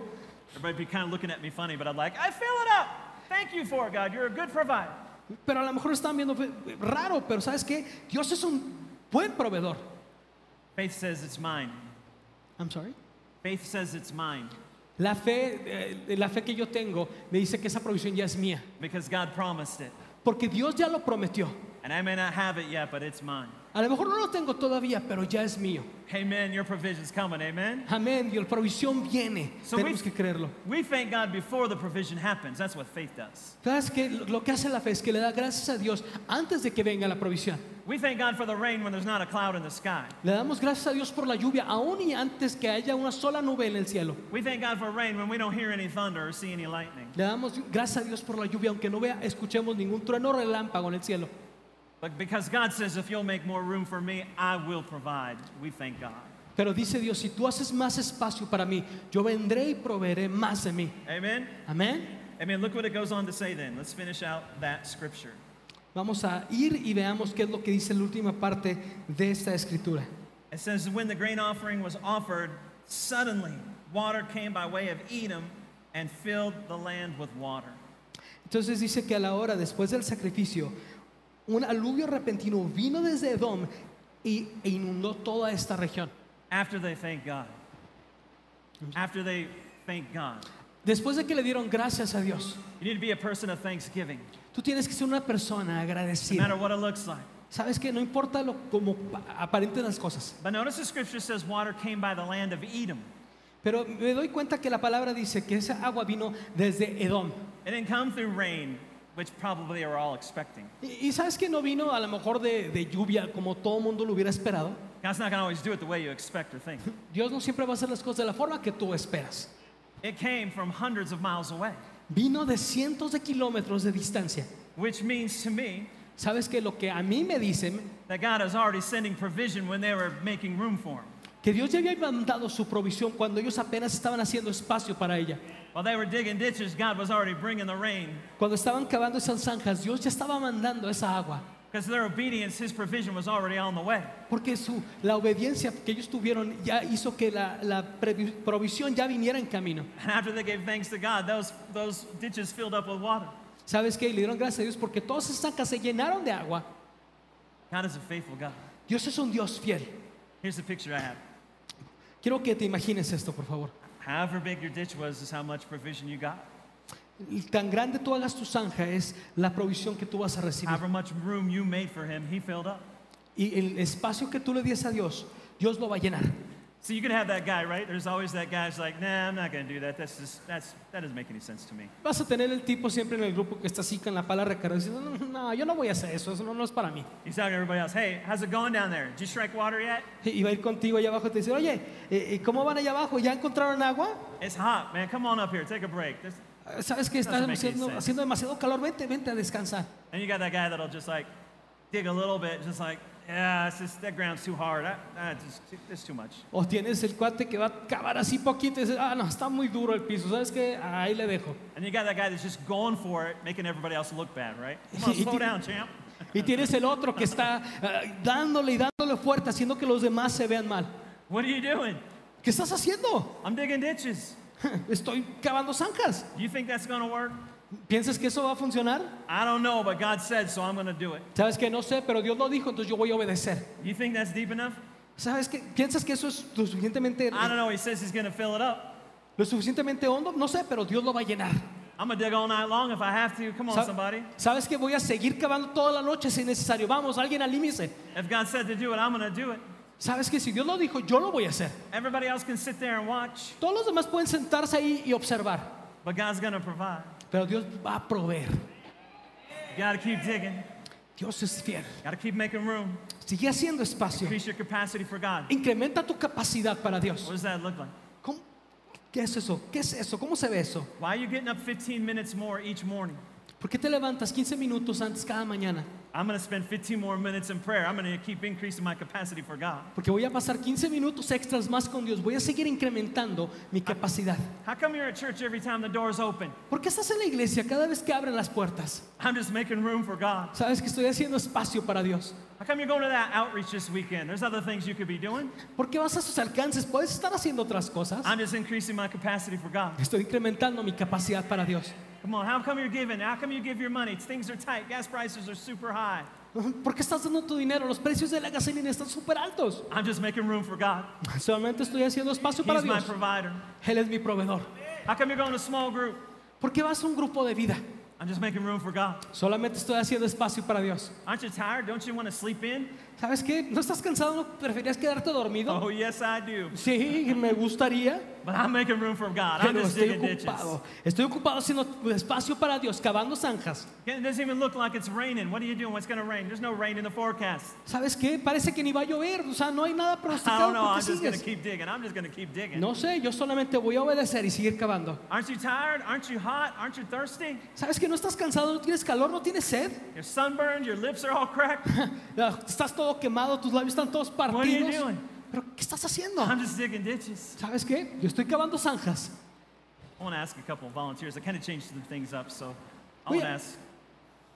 Everybody be kind of looking at me funny, but I'm like, I fill it up. Thank you for God. You're a good provider. Pero a lo mejor estaban viendo raro, pero ¿sabes qué? Dios es un buen proveedor. Faith says it's mine. I'm sorry. Faith says it's mine La fe, eh, la fe que yo tengo me dice que esa provisión ya es mía. because God promised it. Porque Dios ya lo prometió. And I may not have it yet, but it's mine. A lo mejor no lo tengo todavía, pero ya es mío. Amen. Your provision's coming. Amen. Amén. La provisión viene. So Tenemos we- que creerlo. We thank God before the provision happens. That's what faith does. ¿Sabes que Lo que hace la fe es que le da gracias a Dios antes de que venga la provisión. We thank God for the rain when there's not a cloud in the sky. Le damos gracias a Dios por la lluvia, aún y antes que haya una sola nube en el cielo. We thank God for rain when we don't hear any thunder or see any lightning. Le damos gracias a Dios por la lluvia, aunque no vea, escuchemos ningún trueno o relámpago en el cielo. But because God says, if you'll make more room for me, I will provide. We thank God. Pero dice Dios, si tú haces más espacio para mí, yo vendré y proveeré más de mí. Amen. Amén. Amen. Look what it goes on to say then. Let's finish out that scripture. Vamos a ir y veamos qué es lo que dice la última parte de esta escritura. It says, When the grain offering was offered, suddenly water came by way of Edom and filled the land with water. Entonces dice que a la hora después del sacrificio, un aluvio repentino vino desde Edom y, e inundó toda esta región. After they thank God. After they thank God. Después de que le dieron gracias a Dios, You need to be a person of thanksgiving, tú tienes que ser una persona no matter agradecida. what it looks like. Sabes que no importa lo como pa- aparenten las cosas, But notice the scripture says water came by the land of Edom. pero me doy cuenta que la palabra dice que esa agua vino desde Edom. It didn't come through rain, which probably were all expecting. Y, y sabes que no vino a lo mejor de, de lluvia como todo mundo lo hubiera esperado. God's not going to always do it the way you expect or think. Dios no siempre va a hacer las cosas de la forma que tú esperas. It came from hundreds of miles away, Vino de cientos de kilómetros de distancia. which means to me Sabes que lo que a mí me dicen, that God is already sending provision when they were making room for him. que Dios ya había mandado su provisión cuando ellos apenas estaban haciendo espacio para ella. While they were digging ditches, God was already bringing the rain. Cuando estaban cavando esas zanjas, Dios ya estaba mandando esa agua. Because their obedience, His provision was already on the way. Porque su, la obediencia que ellos tuvieron ya hizo que la, la provisión ya viniera en camino. And after they gave thanks to God, those, those ditches filled up with water. ¿Sabes qué? Le dieron gracias a Dios porque todas esas zanjas se llenaron de agua. God is a faithful God. Dios es un Dios fiel. Here's the picture I have. Quiero que te imagines esto, por favor. However big your ditch was, is how much provision you got. Y Tan grande tú hagas tu zanja es la provisión que tú vas a recibir. However much room you made for Him, He filled up. Y el espacio que tú le dies a Dios, Dios lo va a llenar. So you can have that guy, right? There's always that guy who's like, nah, I'm not going to do that. That's just, that's, that doesn't make any sense to me. Vas a tener el tipo siempre en el grupo que está así con la pala recargada diciendo, no, no, yo no voy a hacer eso, eso no, no es para mí. He's talking to everybody else, hey, how's it going down there? Did you strike water yet? Y va a ir contigo allá abajo y te dice, oye, eh, eh, ¿cómo van allá abajo? ¿Ya encontraron agua? It's hot, man. Come on up here. Take a break. This, Eh, Sabes que está Doesn't make any haciendo, haciendo demasiado calor, vente, vente a descansar. and you got that guy that'll just like dig a little bit, just like, yeah, it's just, that ground's too hard. That, that's just, it's too much. O tienes el cuate que va a cavar así poquito y dice, ah, no, está muy duro el piso, ¿sabes qué? Ahí le dejo. And you got that guy that's just going for it, making everybody else look bad, right? Come on, Y slow ti- down, champ. Y tienes el otro que está eh, dándole y dándole fuerte, haciendo que los demás se vean mal. What are you doing? ¿Qué estás haciendo? I'm digging ditches. Estoy cavando zanjas. Do you think that's to work? ¿Piensas que eso va a funcionar? I don't know, but God said, so I'm going to do it. Sabes que no sé, pero Dios lo dijo, entonces yo voy a obedecer. You think that's deep enough? ¿Sabes qué? ¿Piensas que eso es lo suficientemente, I don't know. He says he's going to fill it up. lo suficientemente hondo? No sé, pero Dios lo va a llenar. I'm going to dig all night long if I have to. Come on, Sa- somebody. ¿Sabes que voy a seguir cavando toda la noche si es necesario? Vamos, alguien alímese. If God said to do it, I'm to do it. ¿Sabes que si Dios lo dijo, yo lo voy a hacer? Everybody else can sit there and watch, Todos los demás pueden sentarse ahí y observar, but God's to provide. Pero Dios va a proveer. You got to keep digging. Dios es fiel. Got to keep making room. Sigue haciendo espacio. Increase your capacity for God. Incrementa tu capacidad para What Dios. does that look like? ¿Cómo? ¿Qué es eso? ¿Qué es eso? ¿Cómo se ve eso? Why are you getting up 15 minutes more each morning? ¿Por qué te levantas 15 minutos antes cada mañana? I'm going to spend 15 more minutes in prayer. I'm going to keep increasing my capacity for God. Porque voy a pasar 15 minutos extras más con Dios. Voy a seguir incrementando mi capacidad. How come you're at church every time the doors open? ¿Por qué estás en la iglesia cada vez que abren las puertas? I'm just making room for God. Sabes que estoy haciendo espacio para Dios. How come you're going to that outreach this weekend? There's other things you could be doing. ¿Por qué vas a sus alcances? Puedes estar haciendo otras cosas. I'm just increasing my capacity for God. Estoy incrementando mi capacidad para Dios. Come on, how come you're giving? How come you give your money? Things are tight. Gas prices are super high. ¿Por qué estás dando tu dinero? Los precios de la gasolina están súper altos. I'm just making room for God. Solamente estoy haciendo espacio para He's my provider. Él es mi proveedor. How come you're going to a small group? ¿Por qué vas a un grupo de vida? I'm just making room for God. Solamente estoy haciendo espacio para Dios. Aren't you tired? Don't you want to sleep in? ¿Sabes qué? ¿No estás cansado? ¿No preferirías quedarte dormido? Oh, yes, I do. Sí, me gustaría, But I'm making room for God. I'm pero just estoy digging ditches. ocupado. Estoy ocupado haciendo espacio para Dios, cavando zanjas. It doesn't even look like it's raining. What are you doing? What's going to rain? There's no rain in the forecast. ¿Sabes qué? Parece que ni va a llover. O sea, no hay nada I pronosticado. don't know. ¿Por I'm just going to sigues? keep digging. I'm just going to keep digging. No sé, yo solamente voy a obedecer y seguir cavando. Aren't you tired? Aren't you hot? Aren't you thirsty? ¿Sabes que no estás cansado? ¿No tienes calor? ¿No tienes sed? You're sunburned. Your lips are all cracked. Estás todo quemado, tus labios están todos What are you partidos. doing? ¿Pero qué estás haciendo? I'm just digging ditches. ¿Sabes qué? Yo estoy cavando zanjas. I want to ask a couple of volunteers. I kind of changed some things up, so I Oye. want to ask.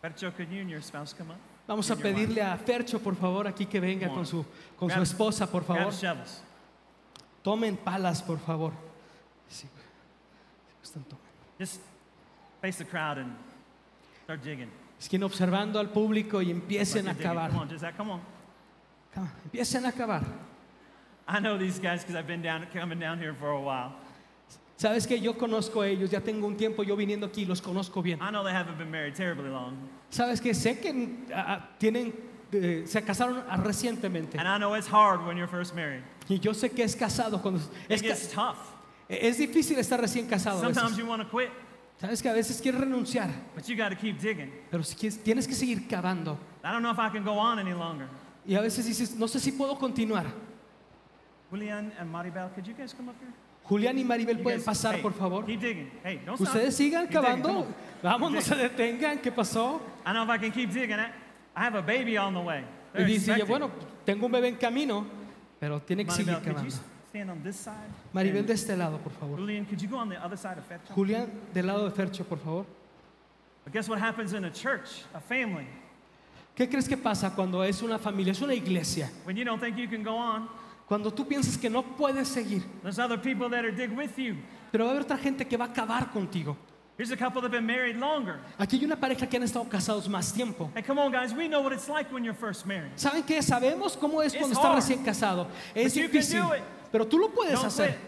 Bercho, could you and your spouse come up? Vamos a And your wife. pedirle a Fercho, por favor, aquí que venga con on. su, con su Grab- esposa, por Grab favor. shovels. Tomen palas, por favor. Sí. Están tomando. Just face the crowd and start digging. Es quien observando al público y Like empiecen you're a digging. cavar. Come on, just that. Come on. Come Empiecen a cavar. I know these guys because I've been down, coming down here for a while. Sabes que yo conozco a ellos, ya tengo un tiempo yo viniendo aquí, los conozco bien. I know they haven't been married terribly long, Sabes que sé que ah, ah, tienen, se casaron ah, recientemente. and I know it's hard when you're first married. Y yo sé que es casado cuando es, It ca- gets tough. es difícil estar recién casado. Sometimes you want to quit, Sabes que a veces quieres renunciar, but you got to keep digging. pero si quieres- tienes que seguir cavando. I don't know if I can go on any longer. Y a veces dices, no sé si puedo continuar. Julian and Maribel, could you guys come up here? Julián y Maribel You pueden guys- pasar, hey, por favor. Keep digging. Hey, don't stop. Ustedes sigan Keep cavando. Vamos, no se detengan. ¿Qué pasó? I know if I can keep digging. I, I have a baby on the way. Y dice, bueno, tengo un bebé en camino, pero tiene que seguir Maribel, cavando. stand on this side? Maribel de este lado, por favor. Julian, could you go on the other side of Fetch? Julián del lado de Fercho, por favor. But guess what happens in a church, a family? ¿Qué crees que pasa cuando es una familia, es una iglesia? When you don't think you can go on, Cuando tú piensas que no puedes seguir, there's other people that are dig with you. pero va a haber otra gente que va a acabar contigo. Here's a couple that have been married longer. Aquí hay una pareja que han estado casados más tiempo. Hey, come on, guys. We know what it's like when you're first married. ¿Saben qué? Sabemos cómo es It's cuando estás hard. recién casado. Es But you can difícil, do it. pero tú lo puedes Don't hacer. quit.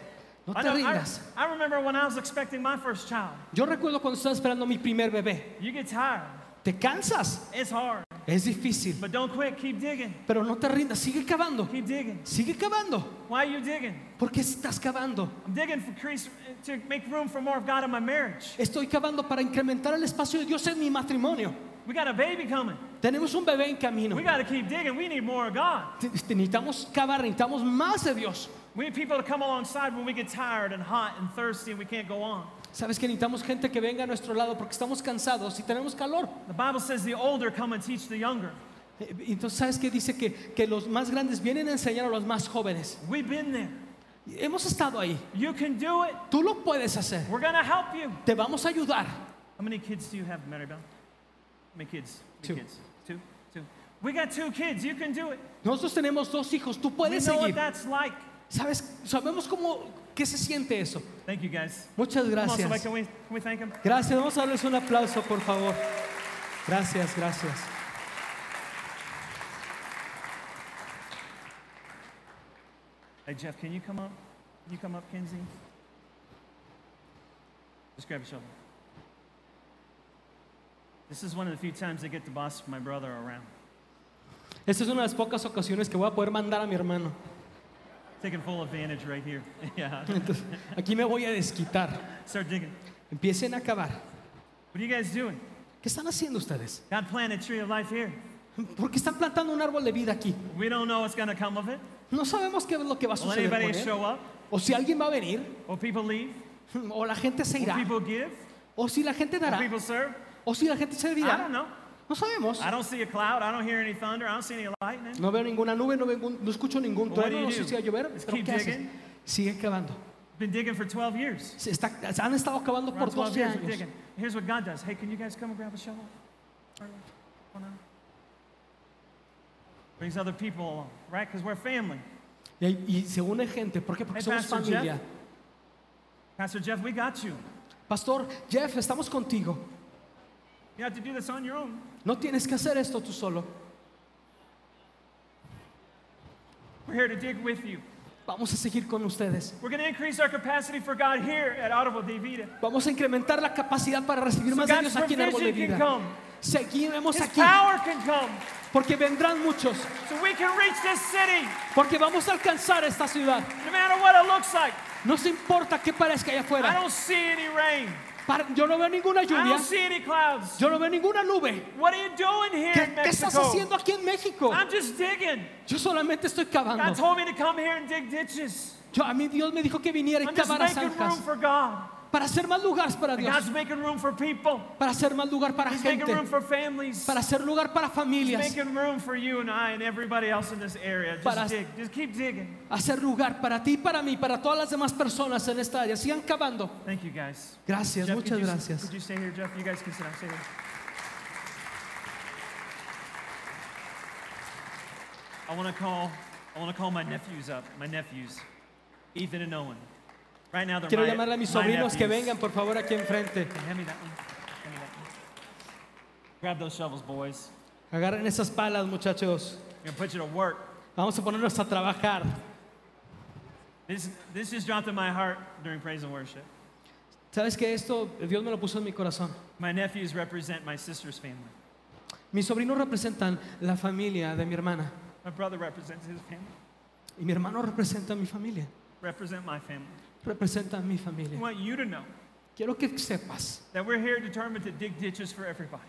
No I, te know- I- rindas. I remember when I was expecting my first child. Yo recuerdo cuando estaba esperando mi primer bebé. You get tired. Te cansas, It's hard. es difícil, But don't quit. Keep digging. pero no te rindas. Sigue cavando, Keep digging. sigue cavando. Why are you digging? ¿Por qué estás cavando? I'm digging for increase, to make room for more of God in my marriage. Estoy cavando para incrementar el espacio de Dios en mi matrimonio. We got a baby coming. Tenemos un bebé en camino. We got to keep digging. We need more of God. Necesitamos cavar, necesitamos más de Dios. We need people to come alongside when we get tired and hot and thirsty and we can't go on. Sabes que necesitamos gente que venga a nuestro lado porque estamos cansados y tenemos calor. The Bible says the older come and teach the younger. Eh, Entonces, ¿sabes qué dice? Que, que los más grandes vienen a enseñar a los más jóvenes. We've been there. Hemos estado ahí. You can do it. Tú lo puedes hacer. We're to help you. Te vamos a ayudar. How many kids do you have, Maribel? How many kids? How Two. many kids? Two? Two. We got two kids. You can do it. Nosotros tenemos dos hijos. Tú We puedes know what seguir. that's like. ¿Sabes? Sabemos cómo, qué se siente eso. Thank you, guys. Muchas Come on, gracias. can we, can we thank him? Gracias. Vamos a darles un aplauso, por favor. Gracias, gracias. Hey, Jeff, can you come up? Can you come up, Kinsey? Just grab a shovel. This is one of the few times I get to boss my brother around. Esta es una de las pocas ocasiones que voy a poder mandar a mi hermano. Taking full advantage right here. yeah. Entonces, aquí me voy a desquitar. Start digging. Empiecen a cavar. What are you guys doing? ¿Qué están haciendo ustedes? God planted a tree of life here. ¿Por qué están plantando un árbol de vida aquí? We don't know what's come of it. No sabemos qué es lo que va a Will suceder con anybody él. show up? O si alguien va a venir, Will people leave? o la gente se Will irá, people give? o si la gente Will dará, people serve? o si la gente se I don't know. No sabemos. I don't see a cloud. I don't hear any thunder. I don't see any lightning. No veo ninguna nube, no, veo no escucho ningún trueno, no sé si va a llover. Just pero ¿qué haces? Sigue cavando. Been digging for 12 years. Se está- han estado cavando por Around 12 12 years we're años. digging. Here's what God does. Hey, can you guys come and grab a shovel? Brings other people along, right? Because we're family. Y, y se une gente. ¿Por qué? Porque Hey, somos Pastor familia. Jeff. Pastor Jeff, we got you. Pastor Jeff, estamos contigo. You have to do this on your own. No tienes que hacer esto tú solo. We're here to dig with you. Vamos a seguir con ustedes. We're going to increase our capacity for God here at Audible de Vida. Vamos a incrementar la capacidad para recibir So más de Dios aquí en Árbol de Vida. Seguiremos His aquí power can come. porque vendrán muchos, So we can reach this city porque vamos a alcanzar esta ciudad. no matter what it looks like. No se importa qué parezca allá I afuera. don't see any rain. Para- yo no veo ninguna I lluvia, don't see any clouds. yo no veo ninguna nube. What are you doing here ¿Qué, in qué estás Mexico? haciendo aquí en México? I'm just digging. Yo solamente estoy God cavando. told me to come here and dig ditches. Yo, a mí Dios me dijo que viniera y I'm just cavara making room zanjas for God. Para hacer más lugares para Dios, God's making room for people. para hacer más lugar para He's making gente, room for families. para hacer lugar para He's familias, making room for you and I and everybody else in this area. Just Para- dig. Just keep digging. hacer lugar para ti, para mí, para todas las demás personas en esta área. Sigan cavando. Thank you guys. Gracias, Jeff, muchas could you, gracias. Could you stay here, Jeff? You guys can sit down. Stay here. I want to call. I want to call my nephews up. My nephews, Ethan and Owen. Right now they're Quiero my, llamarle a mis sobrinos que vengan, por favor, aquí enfrente. Grab those shovels, boys. Agarren esas palas, muchachos. Put you to work. Vamos a ponernos a trabajar. This, this just dropped in my heart during praise and worship. ¿Sabes que esto Dios me lo puso en mi corazón? My nephews represent my sister's family. Mis sobrinos representan la familia de mi hermana My brother represents his family. y mi hermano representa mi familia. Represent my family. Representa mi I familia. want you to know Quiero que sepas that we're here determined to dig ditches for everybody.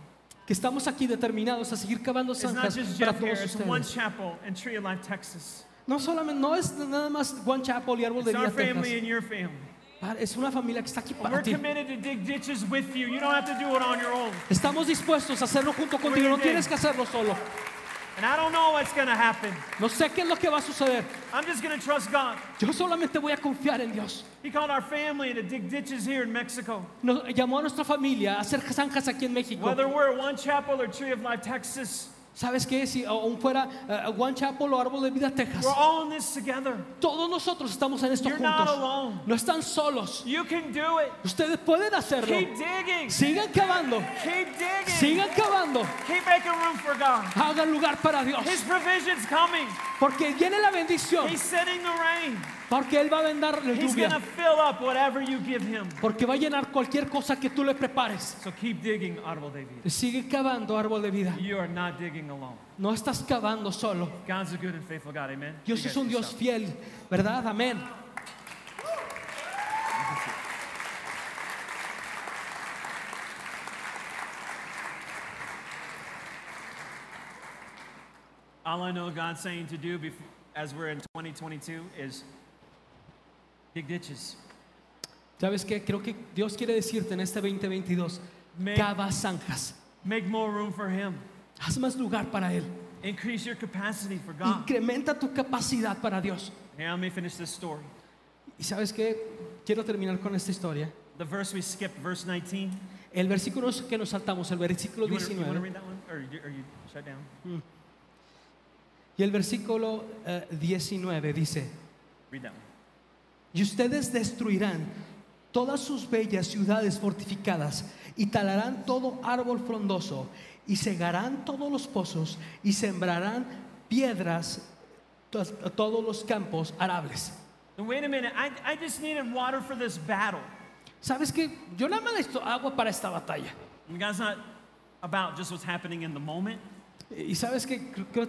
que estamos aquí determinados a seguir cavando It's not zanjas just para Jeff todos One. Chapel in Tree of Life, Texas. No solamente, no es nada más One Chapel y Árbol de It's our Vida, family Texas. and your family. Pa- Es una familia que está aquí We're para ti. committed to dig ditches with you. You don't have to do it on your own. Estamos dispuestos a hacerlo junto contigo. No tienes que hacerlo solo. And I don't know what's going to happen. No sé qué es lo que va a suceder. I'm just going to trust God. Yo solamente voy a confiar en Dios. He called our family to dig ditches here in Mexico. Nos llamó a nuestra familia a hacer zanjas aquí en México. Whether we're at One Chapel or Tree of Life, Texas, ¿Sabes qué? Si aún fuera eh, One Chapel o Árbol de Vida, Texas. we're all in this together. Todos nosotros estamos en esto You're not juntos. alone. No están solos. You can do it. Ustedes pueden hacerlo. Keep digging. Sigan cavando. Keep digging. Sigan cavando. Keep making room for God. Hagan lugar para Dios. His provision's coming. Porque viene la bendición. He's sending the rain. Porque Él va a vendar la He's going to lluvia. fill up whatever you give him. Porque va a llenar cualquier cosa que tú le prepares. So keep digging, Audible David. Sigue cavando árbol de vida. You are not digging alone. No estás cavando solo. God's a good and faithful God. Amen. Dios You es guys un can Dios stop. fiel, ¿verdad? Amén. All I know God's saying to do bef- as we're in 2022 is dig ditches. ¿Sabes qué? Creo que Dios quiere decirte en este 2022, Make, cava zanjas. make more room for Him. Haz más lugar para Él. Increase your capacity for God. Incrementa tu capacidad para Dios. Here, let me finish this story. Y sabes qué? Quiero terminar con esta historia. The verse we skipped, verse 19. El versículo que nos saltamos, el versículo You want to 19. read that one? Or you, or you shut down? Y el versículo eh, 19 dice, Read that one. Y ustedes destruirán todas sus bellas ciudades fortificadas y talarán todo árbol frondoso y cegarán todos los pozos y sembrarán piedras to- todos los campos arables. Wait a minute. I, I just needed water for this battle. ¿Sabes qué? Yo nada más necesito agua para esta batalla. And God's not about just what's happening in the moment. Y sabes que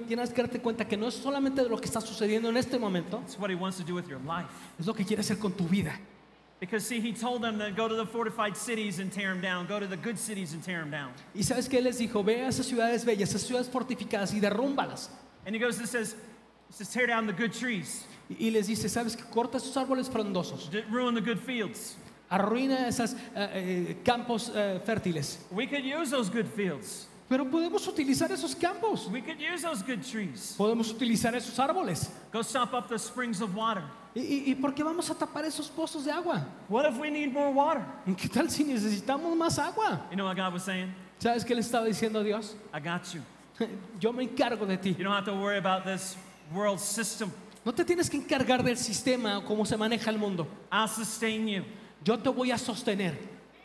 tienes que darte cuenta que no es solamente de lo que está sucediendo en este momento, It's what He wants to do with your life. es lo que quiere hacer con tu vida. Because, see, He told them to go to the fortified cities and tear them down, go to the good cities and tear them down. Y sabes que él les dijo, ve a esas ciudades bellas, esas ciudades fortificadas y derrúmbalas. And He goes, This says, says tear down the good trees, Y les dice, sabes que corta esos árboles frondosos, ruin the good fields. arruina esos campos eh, fértiles. We could use those good fields. Pero podemos utilizar esos campos, We could use those good trees. podemos utilizar esos árboles. Go stop up the springs of water. ¿Y, y, por qué vamos a tapar esos pozos de agua? What if we need more water? ¿Y ¿Qué tal si necesitamos más agua? You know what God was saying? ¿Sabes qué le estaba diciendo a Dios? I got you. Yo me encargo de ti. You don't have to worry about this world system. No te tienes que encargar del sistema o cómo se maneja el mundo. I'll sustain you. Yo te voy a sostener.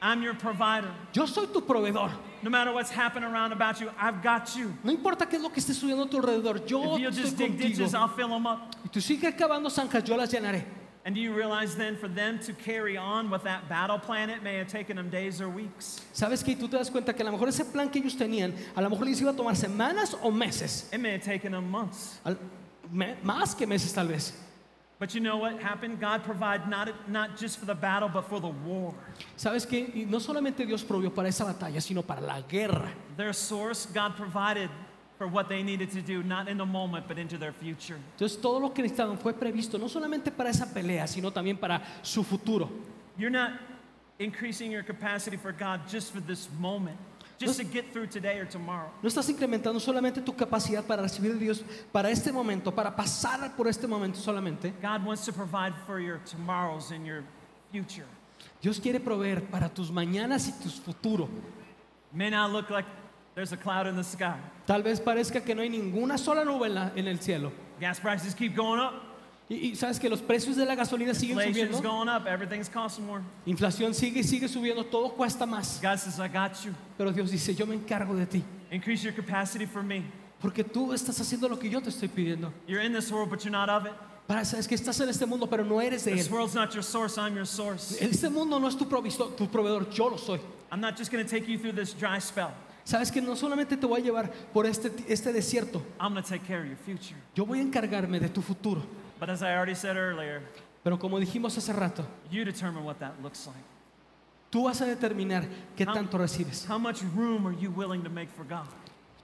I'm your provider. Yo soy tu proveedor. No matter what's happening around about you, I've got you. No importa qué es lo que esté sucediendo a tu alrededor, yo If you'll estoy just dig contigo. ditches, I'll fill them up. Y tú sigue cavando zanjas, yo las llenaré. And do you realize then for them to carry on with that battle plan, it may have taken them days or weeks. ¿Sabes qué? Tú te das cuenta que a lo mejor ese plan que ellos tenían, a lo mejor les iba a tomar semanas o meses. It may have taken them months. Al- me- más que meses tal vez. But you know what happened? God provided not, not just for the battle, but for the war. ¿Sabes qué? Y no solamente Dios provió para esa batalla, sino para la guerra. Their source, God provided for what they needed to do, not in the moment, but into their future. Entonces todo lo que necesitaban fue previsto, no solamente para esa pelea, sino también para su futuro. You're not increasing your capacity for God just for this moment, just to get through today or tomorrow. No estás incrementando solamente tu capacidad para recibir de Dios para este momento, para pasar por este momento solamente. God wants to provide for your tomorrows and your future. Dios quiere proveer para tus mañanas y tus futuros. May not look like there's a cloud in the sky. Tal vez parezca que no hay ninguna sola nube en, la- en el cielo. Gas prices keep going up. Y, y sabes que los precios de la gasolina siguen Inflation's subiendo. going up. Everything's costing more. Inflación sigue y sigue subiendo, todo cuesta más. God says, I got you. Pero Dios dice, yo me encargo de ti. Increase your capacity for me. Porque tú estás haciendo lo que yo te estoy pidiendo. You're in this world, but you're not of it. Para, sabes que estás en este mundo, pero no eres de This él. world's not your source. I'm your source. Este mundo no es tu, tu proveedor, yo lo soy. I'm not just going to take you through this dry spell. Sabes que no solamente te voy a llevar por este, este desierto, I'm going to take care of your future. yo voy a encargarme de tu futuro. But as I already said earlier, Pero como dijimos hace rato, you determine what that looks like. tú vas a determinar qué How- tanto recibes. How much room are you willing to make for God?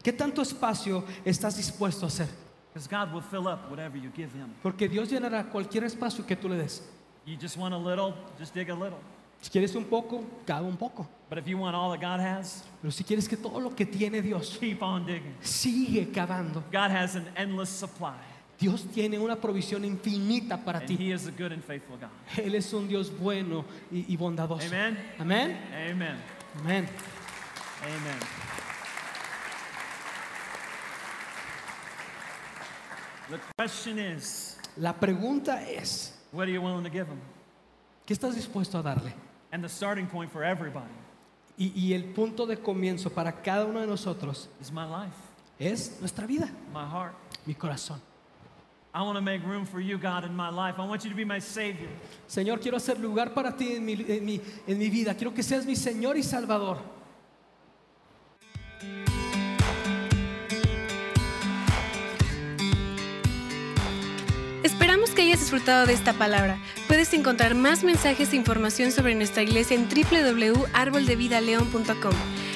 ¿Qué tanto espacio estás dispuesto a hacer? Because God will fill up whatever you give Him. Porque Dios llenará cualquier espacio que tú le des. You just want a little, just dig a little. Si quieres un poco, cava un poco. But if you want all that God has, Pero si quieres que todo lo que tiene Dios keep on digging. sigue cavando. God has an endless supply, Dios tiene una provisión infinita para and ti. He is a good and faithful God. Él es un Dios bueno y, y bondadoso. Amen? Amén. Amen. Amén. Amen. The question is, La pregunta es, what are you willing to give Him? ¿qué estás dispuesto a darle? And the starting point for everybody Y, y el punto de comienzo para cada uno de nosotros is my life, es nuestra vida, my heart. mi corazón. I want to make room for you, God, in my life. I want you to be my Savior. Señor, quiero hacer lugar para ti en mi, en mi- en mi vida. Quiero que seas mi Señor y Salvador. Esperamos que hayas disfrutado de esta palabra. Puedes encontrar más mensajes e información sobre nuestra iglesia en www.arboldevidaleon.com.